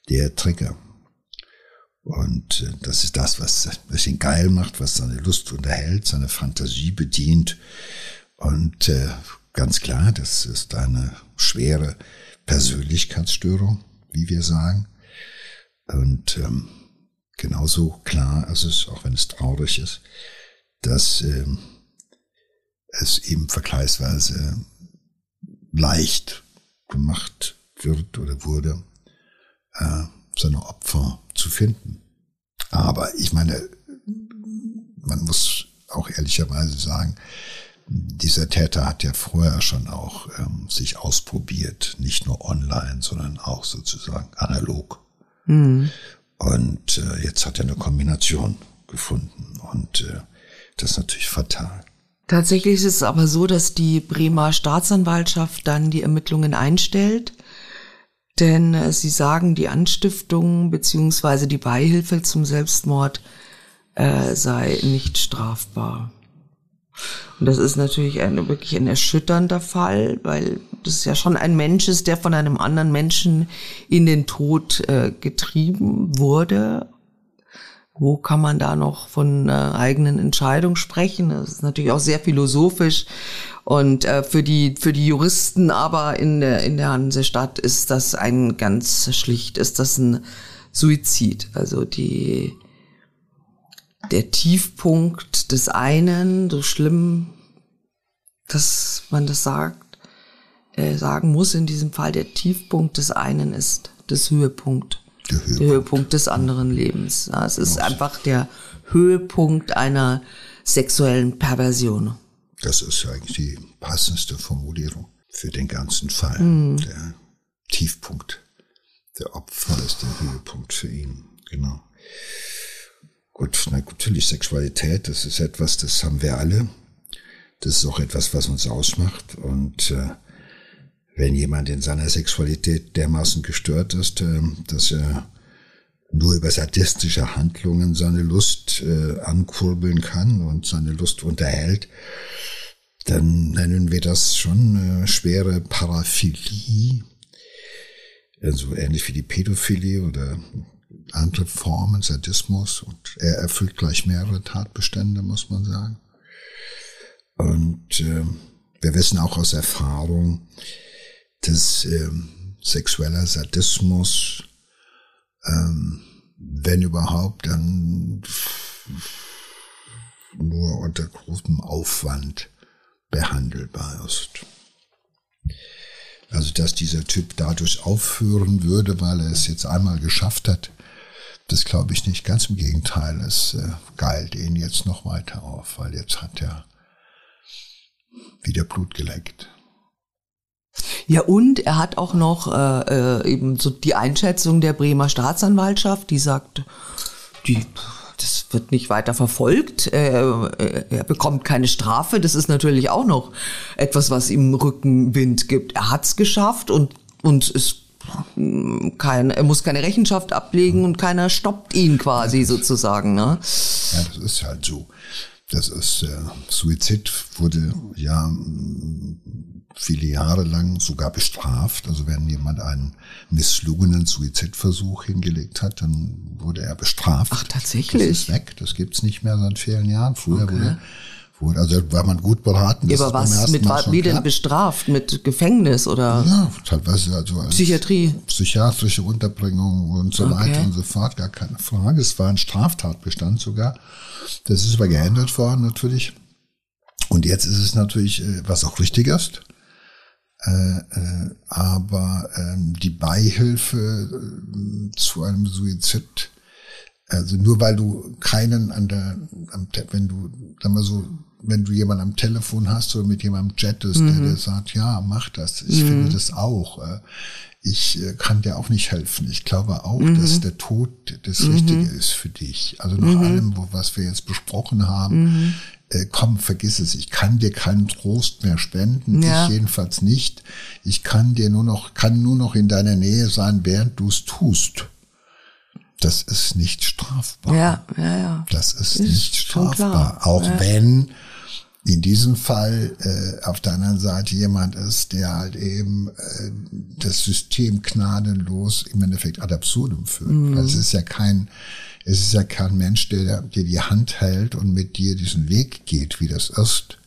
[SPEAKER 2] der Trigger. Und äh, das ist das, was, was ihn geil macht, was seine Lust unterhält, seine Fantasie bedient. Und äh, Ganz klar, das ist eine schwere Persönlichkeitsstörung, wie wir sagen. Und ähm, genauso klar ist es, auch wenn es traurig ist, dass ähm, es eben vergleichsweise leicht gemacht wird oder wurde, äh, seine Opfer zu finden. Aber ich meine, man muss auch ehrlicherweise sagen, dieser Täter hat ja vorher schon auch ähm, sich ausprobiert, nicht nur online, sondern auch sozusagen analog. Mhm. Und äh, jetzt hat er eine Kombination gefunden und äh, das ist natürlich fatal.
[SPEAKER 1] Tatsächlich ist es aber so, dass die Bremer Staatsanwaltschaft dann die Ermittlungen einstellt, denn äh, sie sagen, die Anstiftung beziehungsweise die Beihilfe zum Selbstmord äh, sei nicht strafbar. Und das ist natürlich ein, wirklich ein erschütternder Fall, weil das ja schon ein Mensch ist, der von einem anderen Menschen in den Tod äh, getrieben wurde. Wo kann man da noch von einer eigenen Entscheidung sprechen? Das ist natürlich auch sehr philosophisch. Und äh, für die für die Juristen aber in der in der Hansestadt ist das ein ganz schlicht ist das ein Suizid. Also die der Tiefpunkt des einen, so schlimm, dass man das sagt, äh, sagen muss in diesem Fall, der Tiefpunkt des einen ist das Höhepunkt. Der Höhepunkt, der Höhepunkt des anderen Lebens. Ja, es ist einfach der Höhepunkt einer sexuellen Perversion.
[SPEAKER 2] Das ist eigentlich die passendste Formulierung für den ganzen Fall. Mhm. Der Tiefpunkt der Opfer ist der Höhepunkt für ihn. Genau. Gut, natürlich Sexualität, das ist etwas, das haben wir alle. Das ist auch etwas, was uns ausmacht. Und äh, wenn jemand in seiner Sexualität dermaßen gestört ist, äh, dass er nur über sadistische Handlungen seine Lust äh, ankurbeln kann und seine Lust unterhält, dann nennen wir das schon äh, schwere Paraphilie. Also ähnlich wie die Pädophilie oder andere Formen, Sadismus und er erfüllt gleich mehrere Tatbestände, muss man sagen. Und äh, wir wissen auch aus Erfahrung, dass äh, sexueller Sadismus, ähm, wenn überhaupt, dann nur unter großem Aufwand behandelbar ist. Also dass dieser Typ dadurch aufhören würde, weil er es jetzt einmal geschafft hat, das glaube ich nicht. Ganz im Gegenteil, es äh, geilt ihn jetzt noch weiter auf, weil jetzt hat er wieder Blut geleckt.
[SPEAKER 1] Ja, und er hat auch noch äh, äh, eben so die Einschätzung der Bremer Staatsanwaltschaft, die sagt, die das wird nicht weiter verfolgt. Er, er bekommt keine Strafe. Das ist natürlich auch noch etwas, was ihm Rückenwind gibt. Er hat's geschafft und und ist kein, er muss keine Rechenschaft ablegen und keiner stoppt ihn quasi sozusagen. Ne?
[SPEAKER 2] Ja, das ist halt so. Das ist äh, Suizid wurde ja viele Jahre lang sogar bestraft. Also wenn jemand einen misslungenen Suizidversuch hingelegt hat, dann wurde er bestraft.
[SPEAKER 1] Ach, tatsächlich?
[SPEAKER 2] Das ist weg. Das gibt's nicht mehr seit vielen Jahren. Früher okay. wurde wurde. Also war man gut beraten.
[SPEAKER 1] Aber was mit war, wie denn bestraft? Mit Gefängnis oder?
[SPEAKER 2] Ja, teilweise also
[SPEAKER 1] Psychiatrie.
[SPEAKER 2] Psychiatrische Unterbringung und so okay. weiter und so fort, gar keine Frage. Es war ein Straftatbestand sogar. Das ist aber geändert worden natürlich. Und jetzt ist es natürlich, äh, was auch richtig ist. Äh, äh, aber ähm, die Beihilfe äh, zu einem Suizid, also nur weil du keinen an der, am, wenn du, sag mal so, wenn du jemanden am Telefon hast oder mit jemandem chattest, mhm. der dir sagt, ja, mach das. Ich mhm. finde das auch. Äh, ich äh, kann dir auch nicht helfen. Ich glaube auch, mhm. dass der Tod das mhm. Richtige ist für dich. Also nach mhm. allem, wo, was wir jetzt besprochen haben, mhm. äh, komm, vergiss es. Ich kann dir keinen Trost mehr spenden. Ja. Ich jedenfalls nicht. Ich kann dir nur noch, kann nur noch in deiner Nähe sein, während du es tust. Das ist nicht strafbar.
[SPEAKER 1] Ja, ja, ja.
[SPEAKER 2] Das ist, ist nicht strafbar. Auch ja. wenn in diesem Fall äh, auf der anderen Seite jemand ist, der halt eben äh, das System gnadenlos im Endeffekt ad absurdum führt. Mhm. Also es ist ja kein, es ist ja kein Mensch, der dir die Hand hält und mit dir diesen Weg geht, wie das ist.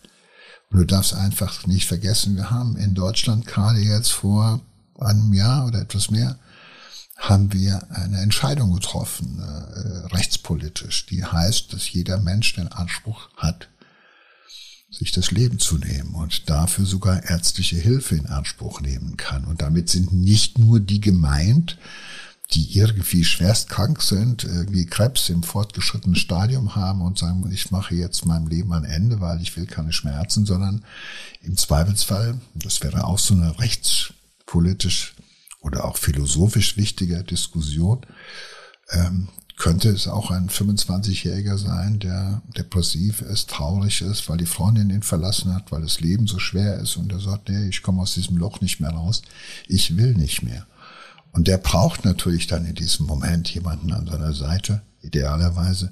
[SPEAKER 2] Und du darfst einfach nicht vergessen, wir haben in Deutschland gerade jetzt vor einem Jahr oder etwas mehr, haben wir eine Entscheidung getroffen, äh, rechtspolitisch, die heißt, dass jeder Mensch den Anspruch hat, sich das Leben zu nehmen und dafür sogar ärztliche Hilfe in Anspruch nehmen kann. Und damit sind nicht nur die gemeint, die irgendwie schwerst krank sind, irgendwie Krebs im fortgeschrittenen Stadium haben und sagen, ich mache jetzt meinem Leben ein Ende, weil ich will keine Schmerzen, sondern im Zweifelsfall, das wäre auch so eine rechtspolitisch oder auch philosophisch wichtige Diskussion, ähm, könnte es auch ein 25-Jähriger sein, der depressiv ist, traurig ist, weil die Freundin ihn verlassen hat, weil das Leben so schwer ist und er sagt, nee, ich komme aus diesem Loch nicht mehr raus, ich will nicht mehr. Und der braucht natürlich dann in diesem Moment jemanden an seiner Seite, idealerweise,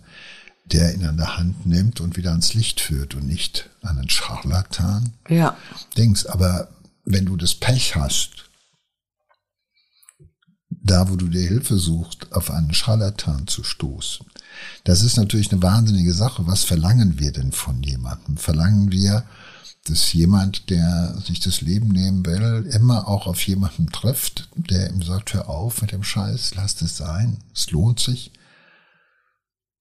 [SPEAKER 2] der ihn an der Hand nimmt und wieder ans Licht führt und nicht einen Scharlatan.
[SPEAKER 1] Ja.
[SPEAKER 2] Dings. Aber wenn du das Pech hast, da wo du dir Hilfe suchst, auf einen Scharlatan zu stoßen. Das ist natürlich eine wahnsinnige Sache. Was verlangen wir denn von jemandem? Verlangen wir, dass jemand, der sich das Leben nehmen will, immer auch auf jemanden trifft, der ihm sagt, hör auf mit dem Scheiß, lass es sein, es lohnt sich?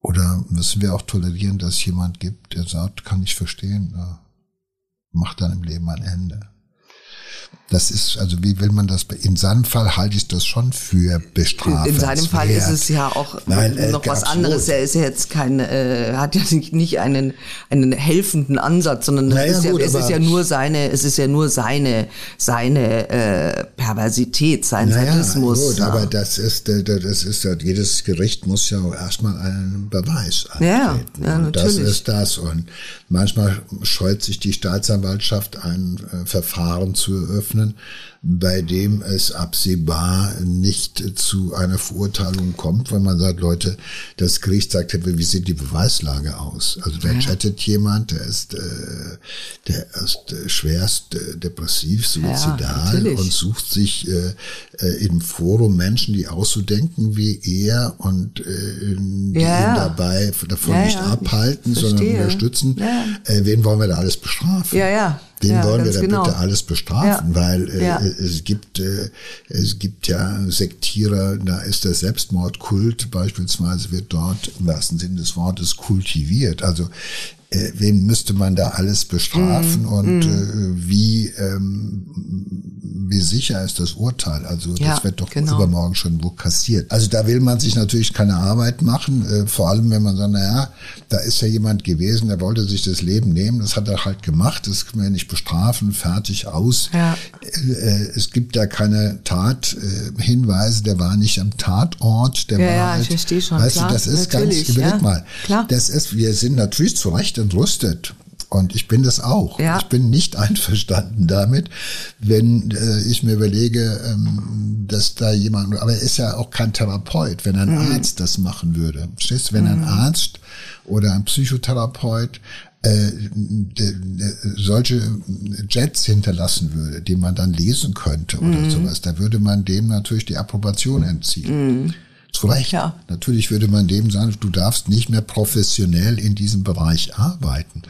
[SPEAKER 2] Oder müssen wir auch tolerieren, dass es jemand gibt, der sagt, kann ich verstehen, mach deinem Leben ein Ende? Das ist, also wie will man das, in seinem Fall halte ich das schon für bestrafenswert.
[SPEAKER 1] In seinem Fall ist es ja auch Nein, äh, noch was absolut. anderes. Er ist ja jetzt kein, äh, hat ja nicht einen, einen helfenden Ansatz, sondern naja, ist ja, gut, es ist ja nur seine, es ist ja nur seine, seine äh, Perversität, sein naja, Sadismus. Gut,
[SPEAKER 2] ja. aber das ist, das ist, jedes Gericht muss ja auch erstmal einen Beweis antreten.
[SPEAKER 1] Ja, ja,
[SPEAKER 2] und das ist das. Und manchmal scheut sich die Staatsanwaltschaft ein äh, Verfahren zu eröffnen And. Bei dem es absehbar nicht zu einer Verurteilung kommt, weil man sagt, Leute, das Gericht sagt, wie sieht die Beweislage aus? Also da ja. chattet jemand, der ist, äh, der ist äh, schwerst äh, depressiv, suizidal ja, und sucht sich äh, äh, im Forum Menschen, die auch so denken wie er und äh, die ja. ihn dabei davon nicht abhalten, sondern unterstützen. Äh, wen wollen wir da alles bestrafen?
[SPEAKER 1] Ja, ja.
[SPEAKER 2] Den
[SPEAKER 1] ja,
[SPEAKER 2] wollen wir da genau. bitte alles bestrafen, ja. weil äh, ja. Es gibt äh, es gibt ja Sektierer, da ist der Selbstmordkult beispielsweise wird dort im wahrsten Sinne des Wortes kultiviert. Also äh, wen müsste man da alles bestrafen mm, und mm. Äh, wie ähm, wie sicher ist das Urteil? Also das ja, wird doch genau. übermorgen schon wo kassiert. Also da will man sich natürlich keine Arbeit machen, äh, vor allem wenn man sagt, naja, da ist ja jemand gewesen, der wollte sich das Leben nehmen, das hat er halt gemacht, das können wir nicht bestrafen, fertig aus. Ja. Äh, äh es gibt da keine Tathinweise, der war nicht am Tatort, der
[SPEAKER 1] ja,
[SPEAKER 2] war halt,
[SPEAKER 1] ich verstehe schon.
[SPEAKER 2] Weißt
[SPEAKER 1] klar,
[SPEAKER 2] du, das ist ganz, überleg mal, klar. das ist, wir sind natürlich zu Recht entrüstet. Und ich bin das auch. Ja. Ich bin nicht [laughs] einverstanden damit, wenn äh, ich mir überlege, ähm, dass da jemand, aber er ist ja auch kein Therapeut, wenn ein mhm. Arzt das machen würde. Verstehst wenn mhm. ein Arzt oder ein Psychotherapeut äh, solche Jets hinterlassen würde, die man dann lesen könnte oder mhm. sowas, da würde man dem natürlich die Approbation entziehen. Zu Recht. Ja. Natürlich würde man dem sagen, du darfst nicht mehr professionell in diesem Bereich arbeiten.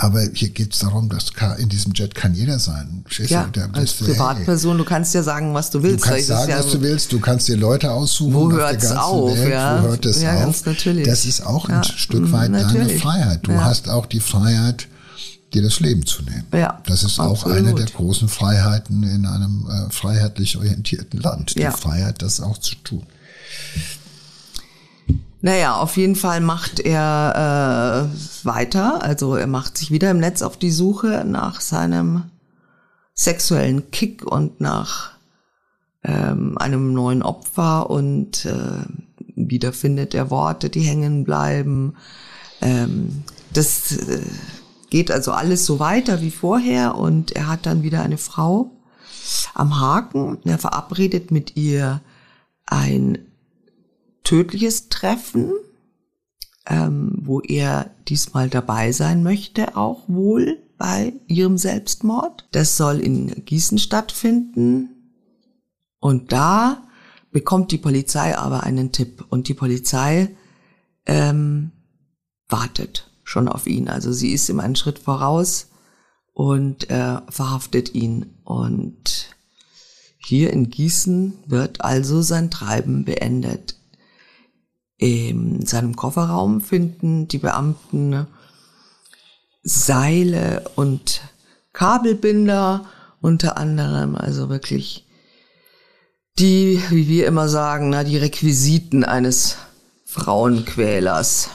[SPEAKER 2] Aber hier geht es darum, dass in diesem Jet kann jeder sein.
[SPEAKER 1] Ja, du, als Privatperson, du kannst ja sagen, was du willst.
[SPEAKER 2] Du kannst sagen,
[SPEAKER 1] ja
[SPEAKER 2] was du willst. Du kannst dir Leute aussuchen.
[SPEAKER 1] Wo hört es auf?
[SPEAKER 2] Welt.
[SPEAKER 1] Ja.
[SPEAKER 2] Wo hört es ja, auf? natürlich. Das ist auch ein Stück mhm, weit natürlich. deine Freiheit. Du hast auch die Freiheit, dir das Leben zu nehmen. Ja, das ist absolut. auch eine der großen Freiheiten in einem äh, freiheitlich orientierten Land. Die Freiheit, das auch zu tun.
[SPEAKER 1] Naja, auf jeden Fall macht er äh, weiter. Also er macht sich wieder im Netz auf die Suche nach seinem sexuellen Kick und nach ähm, einem neuen Opfer und äh, wieder findet er Worte, die hängen bleiben. Ähm, das äh, geht also alles so weiter wie vorher und er hat dann wieder eine Frau am Haken. Er verabredet mit ihr ein tödliches Treffen, ähm, wo er diesmal dabei sein möchte, auch wohl bei ihrem Selbstmord. Das soll in Gießen stattfinden. Und da bekommt die Polizei aber einen Tipp. Und die Polizei ähm, wartet schon auf ihn. Also sie ist ihm einen Schritt voraus und äh, verhaftet ihn. Und hier in Gießen wird also sein Treiben beendet. In seinem Kofferraum finden die Beamten Seile und Kabelbinder unter anderem, also wirklich die, wie wir immer sagen, na, die Requisiten eines Frauenquälers.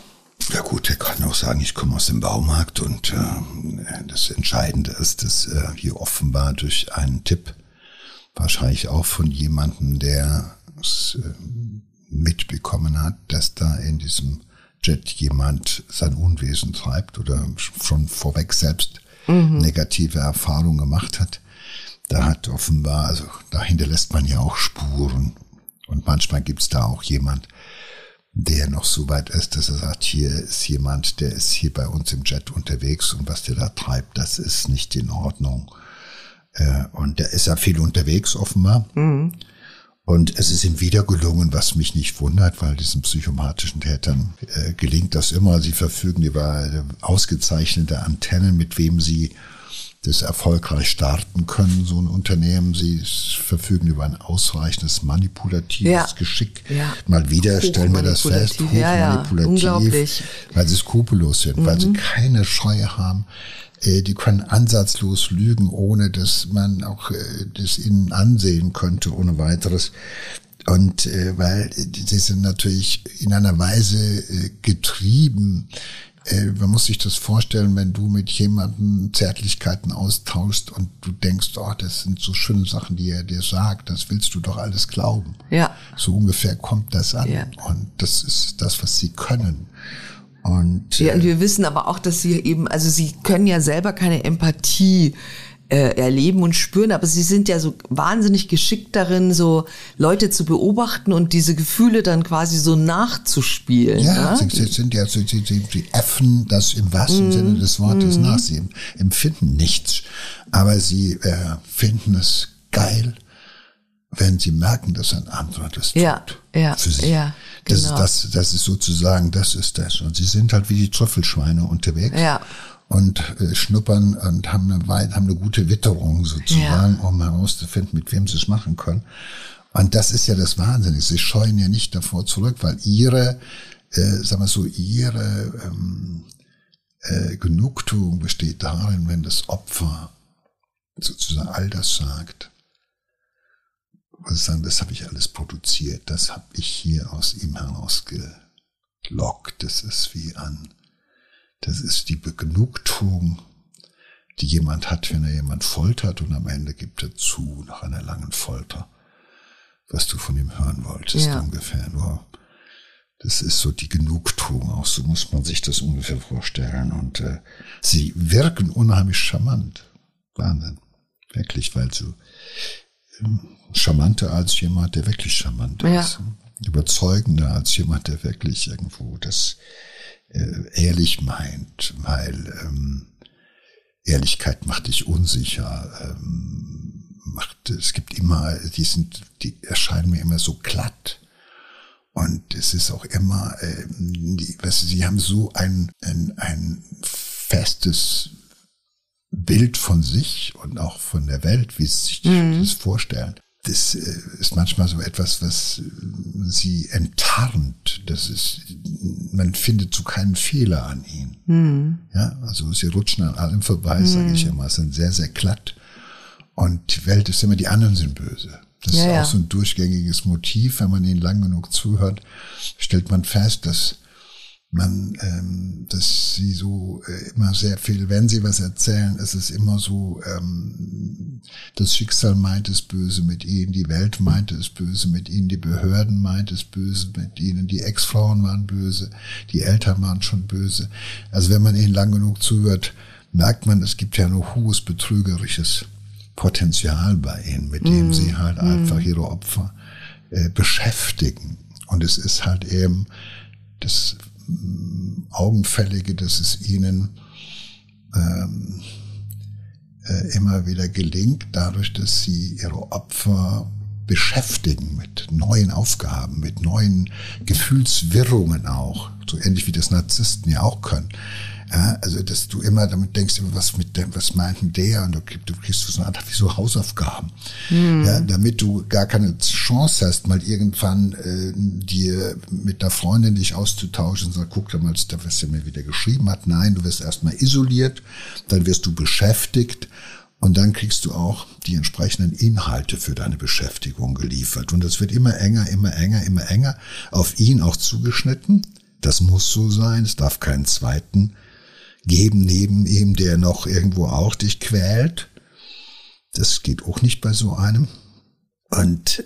[SPEAKER 2] Ja gut, er kann auch sagen, ich komme aus dem Baumarkt und äh, das Entscheidende ist, dass äh, hier offenbar durch einen Tipp, wahrscheinlich auch von jemandem, der äh, mitbekommen hat, dass da in diesem Jet jemand sein Unwesen treibt oder schon vorweg selbst mhm. negative Erfahrungen gemacht hat. Da hat offenbar, also da hinterlässt man ja auch Spuren. Und manchmal gibt's da auch jemand, der noch so weit ist, dass er sagt, hier ist jemand, der ist hier bei uns im Jet unterwegs und was der da treibt, das ist nicht in Ordnung. Äh, und der ist ja viel unterwegs offenbar. Mhm. Und es ist ihm wieder gelungen, was mich nicht wundert, weil diesen psychomatischen Tätern äh, gelingt das immer. Sie verfügen über ausgezeichnete Antennen, mit wem sie das erfolgreich starten können, so ein Unternehmen. Sie verfügen über ein ausreichendes manipulatives ja. Geschick. Ja. Mal wieder stellen wir das fest,
[SPEAKER 1] hochmanipulativ, ja,
[SPEAKER 2] weil sie skrupellos sind, mhm. weil sie mhm. keine Scheue haben, äh, die können ansatzlos lügen, ohne dass man auch äh, das ihnen ansehen könnte, ohne weiteres. Und äh, weil sie sind natürlich in einer Weise äh, getrieben. Äh, man muss sich das vorstellen, wenn du mit jemandem Zärtlichkeiten austauschst und du denkst, oh, das sind so schöne Sachen, die er dir sagt, das willst du doch alles glauben.
[SPEAKER 1] Ja.
[SPEAKER 2] So ungefähr kommt das an. Ja. Und das ist das, was sie können.
[SPEAKER 1] Und, ja, und wir wissen aber auch, dass sie eben, also sie können ja selber keine Empathie äh, erleben und spüren, aber sie sind ja so wahnsinnig geschickt darin, so Leute zu beobachten und diese Gefühle dann quasi so nachzuspielen.
[SPEAKER 2] Ja, ja? Sie, sind ja, sie, sie, sie äffen das im wahrsten mm. Sinne des Wortes mm. nach. Sie empfinden nichts, aber sie äh, finden es geil, wenn sie merken, dass ein anderer das tut.
[SPEAKER 1] Ja, ja,
[SPEAKER 2] für sie.
[SPEAKER 1] ja.
[SPEAKER 2] Genau. Das, ist, das, das ist sozusagen, das ist das. Und sie sind halt wie die Trüffelschweine unterwegs.
[SPEAKER 1] Ja
[SPEAKER 2] und äh, schnuppern und haben eine, haben eine gute Witterung sozusagen, ja. um herauszufinden, mit wem sie es machen können. Und das ist ja das Wahnsinnige. Sie scheuen ja nicht davor zurück, weil ihre, äh, sagen wir so, ihre ähm, äh, Genugtuung besteht darin, wenn das Opfer sozusagen all das sagt. Und sagen, das habe ich alles produziert, das habe ich hier aus ihm herausgelockt. Das ist wie an das ist die Begnugtuung, die jemand hat, wenn er jemand foltert und am Ende gibt er zu, nach einer langen Folter, was du von ihm hören wolltest, ja. ungefähr nur. Das ist so die Genugtuung, auch so muss man sich das ungefähr vorstellen. Und äh, sie wirken unheimlich charmant. Wahnsinn. Wirklich, weil so charmanter als jemand, der wirklich charmant ja. ist. Überzeugender als jemand, der wirklich irgendwo das äh, ehrlich meint, weil ähm, Ehrlichkeit macht dich unsicher. Ähm, macht, es gibt immer, die sind, die erscheinen mir immer so glatt. Und es ist auch immer, äh, die, du, sie haben so ein, ein, ein festes Bild von sich und auch von der Welt, wie sie sich mhm. das vorstellen das äh, ist manchmal so etwas, was äh, sie enttarnt. Das ist, man findet so keinen Fehler an ihnen. Mhm. Ja, also sie rutschen an allem vorbei, mhm. sage ich immer, sind sehr, sehr glatt. Und die Welt ist immer, die anderen sind böse. Das ja, ist auch so ein durchgängiges Motiv. Wenn man ihnen lang genug zuhört, stellt man fest, dass man, ähm, dass sie so äh, immer sehr viel, wenn sie was erzählen, ist es immer so, ähm, das Schicksal meint es böse mit ihnen, die Welt meint es böse mit ihnen, die Behörden meint es böse mit ihnen, die Ex-Frauen waren böse, die Eltern waren schon böse. Also wenn man ihnen lang genug zuhört, merkt man, es gibt ja nur hohes betrügerisches Potenzial bei ihnen, mit dem mm. sie halt mm. einfach ihre Opfer äh, beschäftigen. Und es ist halt eben das Augenfällige, dass es ihnen ähm, äh, immer wieder gelingt, dadurch, dass sie ihre Opfer beschäftigen mit neuen Aufgaben, mit neuen Gefühlswirrungen auch, so ähnlich wie das Narzissten ja auch können. Ja, also, dass du immer damit denkst, was mit dem, was meint denn der? Und du, du kriegst so eine Art wie so Hausaufgaben. Mhm. Ja, damit du gar keine Chance hast, mal irgendwann äh, dir mit einer Freundin dich auszutauschen und sag, guck da mal, was er mir wieder geschrieben hat. Nein, du wirst erstmal isoliert, dann wirst du beschäftigt und dann kriegst du auch die entsprechenden Inhalte für deine Beschäftigung geliefert. Und das wird immer enger, immer enger, immer enger, auf ihn auch zugeschnitten. Das muss so sein. Es darf keinen zweiten geben neben ihm, der noch irgendwo auch dich quält. Das geht auch nicht bei so einem. Und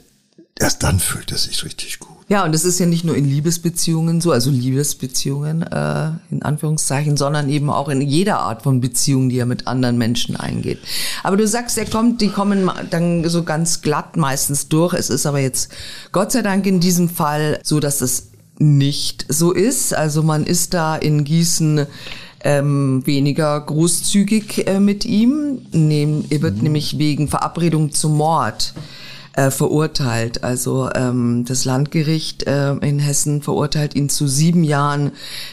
[SPEAKER 2] erst dann fühlt er sich richtig gut.
[SPEAKER 1] Ja, und das ist ja nicht nur in Liebesbeziehungen so, also Liebesbeziehungen äh, in Anführungszeichen, sondern eben auch in jeder Art von Beziehung, die er mit anderen Menschen eingeht. Aber du sagst, er kommt, die kommen dann so ganz glatt meistens durch. Es ist aber jetzt Gott sei Dank in diesem Fall so, dass es nicht so ist. Also man ist da in Gießen ähm, weniger großzügig äh, mit ihm. Nehm, er wird mhm. nämlich wegen Verabredung zum Mord äh, verurteilt. Also ähm, das Landgericht äh, in Hessen verurteilt ihn zu sieben Jahren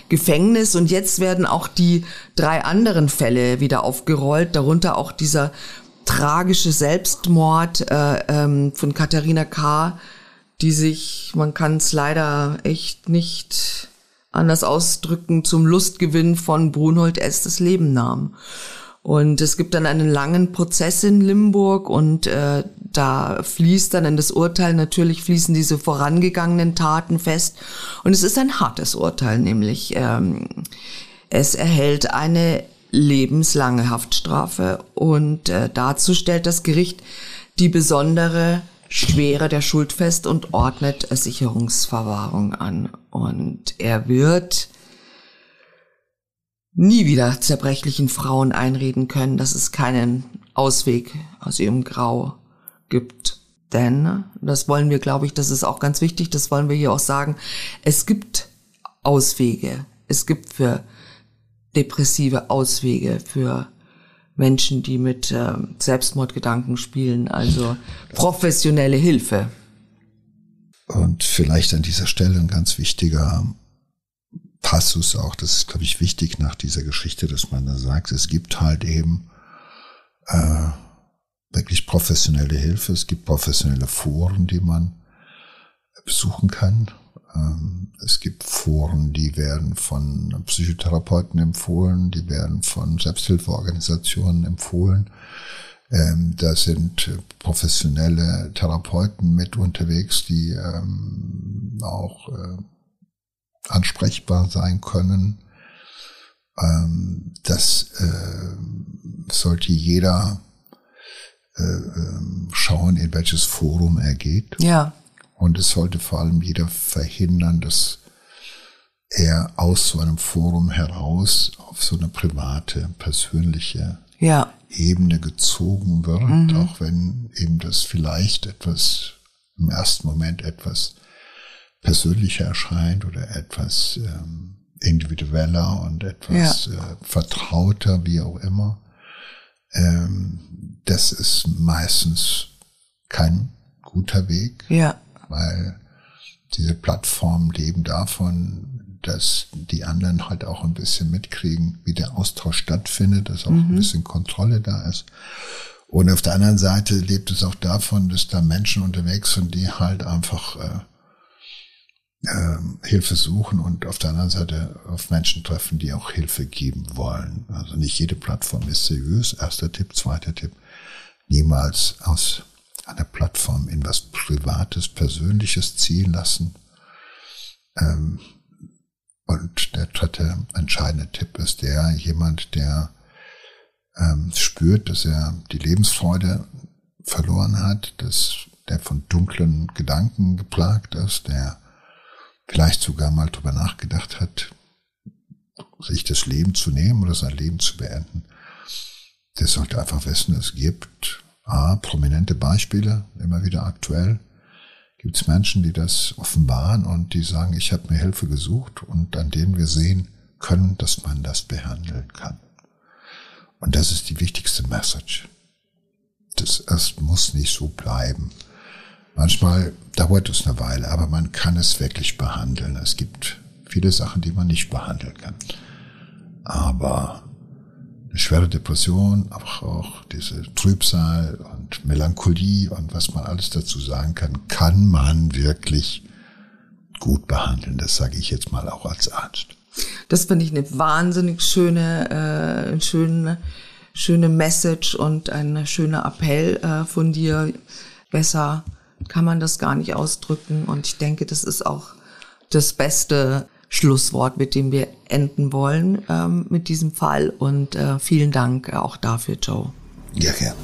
[SPEAKER 1] Gefängnis. Und jetzt werden auch die drei anderen Fälle wieder aufgerollt, darunter auch dieser tragische Selbstmord äh, ähm, von Katharina K., die sich, man kann es leider echt nicht anders ausdrücken, zum Lustgewinn von Brunhold S. das Leben nahm. Und es gibt dann einen langen Prozess in Limburg und äh, da fließt dann in das Urteil natürlich fließen diese vorangegangenen Taten fest. Und es ist ein hartes Urteil, nämlich ähm, es erhält eine lebenslange Haftstrafe und äh, dazu stellt das Gericht die besondere Schwere der Schuld fest und ordnet Sicherungsverwahrung an. Und er wird nie wieder zerbrechlichen Frauen einreden können, dass es keinen Ausweg aus ihrem Grau gibt. Denn, das wollen wir, glaube ich, das ist auch ganz wichtig, das wollen wir hier auch sagen, es gibt Auswege. Es gibt für depressive Auswege, für Menschen, die mit äh, Selbstmordgedanken spielen, also professionelle Hilfe.
[SPEAKER 2] Und vielleicht an dieser Stelle ein ganz wichtiger Passus auch, das ist, glaube ich, wichtig nach dieser Geschichte, dass man da sagt, es gibt halt eben äh, wirklich professionelle Hilfe, es gibt professionelle Foren, die man besuchen kann. Ähm, es gibt Foren, die werden von Psychotherapeuten empfohlen, die werden von Selbsthilfeorganisationen empfohlen. Ähm, da sind professionelle Therapeuten mit unterwegs, die ähm, auch äh, ansprechbar sein können. Das äh, sollte jeder äh, schauen, in welches Forum er geht.
[SPEAKER 1] Ja.
[SPEAKER 2] Und es sollte vor allem jeder verhindern, dass er aus so einem Forum heraus auf so eine private, persönliche
[SPEAKER 1] ja.
[SPEAKER 2] Ebene gezogen wird, mhm. auch wenn eben das vielleicht etwas im ersten Moment etwas persönlicher erscheint oder etwas ähm, individueller und etwas ja. äh, vertrauter, wie auch immer. Ähm, das ist meistens kein guter Weg,
[SPEAKER 1] ja.
[SPEAKER 2] Weil diese Plattformen leben davon, dass die anderen halt auch ein bisschen mitkriegen, wie der Austausch stattfindet, dass auch mhm. ein bisschen Kontrolle da ist. Und auf der anderen Seite lebt es auch davon, dass da Menschen unterwegs sind, die halt einfach äh, äh, Hilfe suchen und auf der anderen Seite auf Menschen treffen, die auch Hilfe geben wollen. Also nicht jede Plattform ist seriös. Erster Tipp, zweiter Tipp. Niemals aus einer Plattform in was Privates, Persönliches ziehen lassen. Ähm, und der dritte entscheidende Tipp ist der, jemand, der ähm, spürt, dass er die Lebensfreude verloren hat, dass der von dunklen Gedanken geplagt ist, der vielleicht sogar mal drüber nachgedacht hat, sich das Leben zu nehmen oder sein Leben zu beenden, der sollte einfach wissen, es gibt A, prominente Beispiele, immer wieder aktuell, gibt es Menschen, die das offenbaren und die sagen, ich habe mir Hilfe gesucht und an denen wir sehen können, dass man das behandeln kann. Und das ist die wichtigste Message. Das, das muss nicht so bleiben. Manchmal dauert es eine Weile, aber man kann es wirklich behandeln. Es gibt viele Sachen, die man nicht behandeln kann. Aber schwere Depression, aber auch diese Trübsal und Melancholie und was man alles dazu sagen kann, kann man wirklich gut behandeln. Das sage ich jetzt mal auch als Arzt.
[SPEAKER 1] Das finde ich eine wahnsinnig schöne, äh, schöne, schöne Message und ein schöner Appell äh, von dir. Besser kann man das gar nicht ausdrücken. Und ich denke, das ist auch das beste Schlusswort, mit dem wir enden wollen ähm, mit diesem Fall. Und äh, vielen Dank auch dafür, Joe.
[SPEAKER 2] Ja, gerne.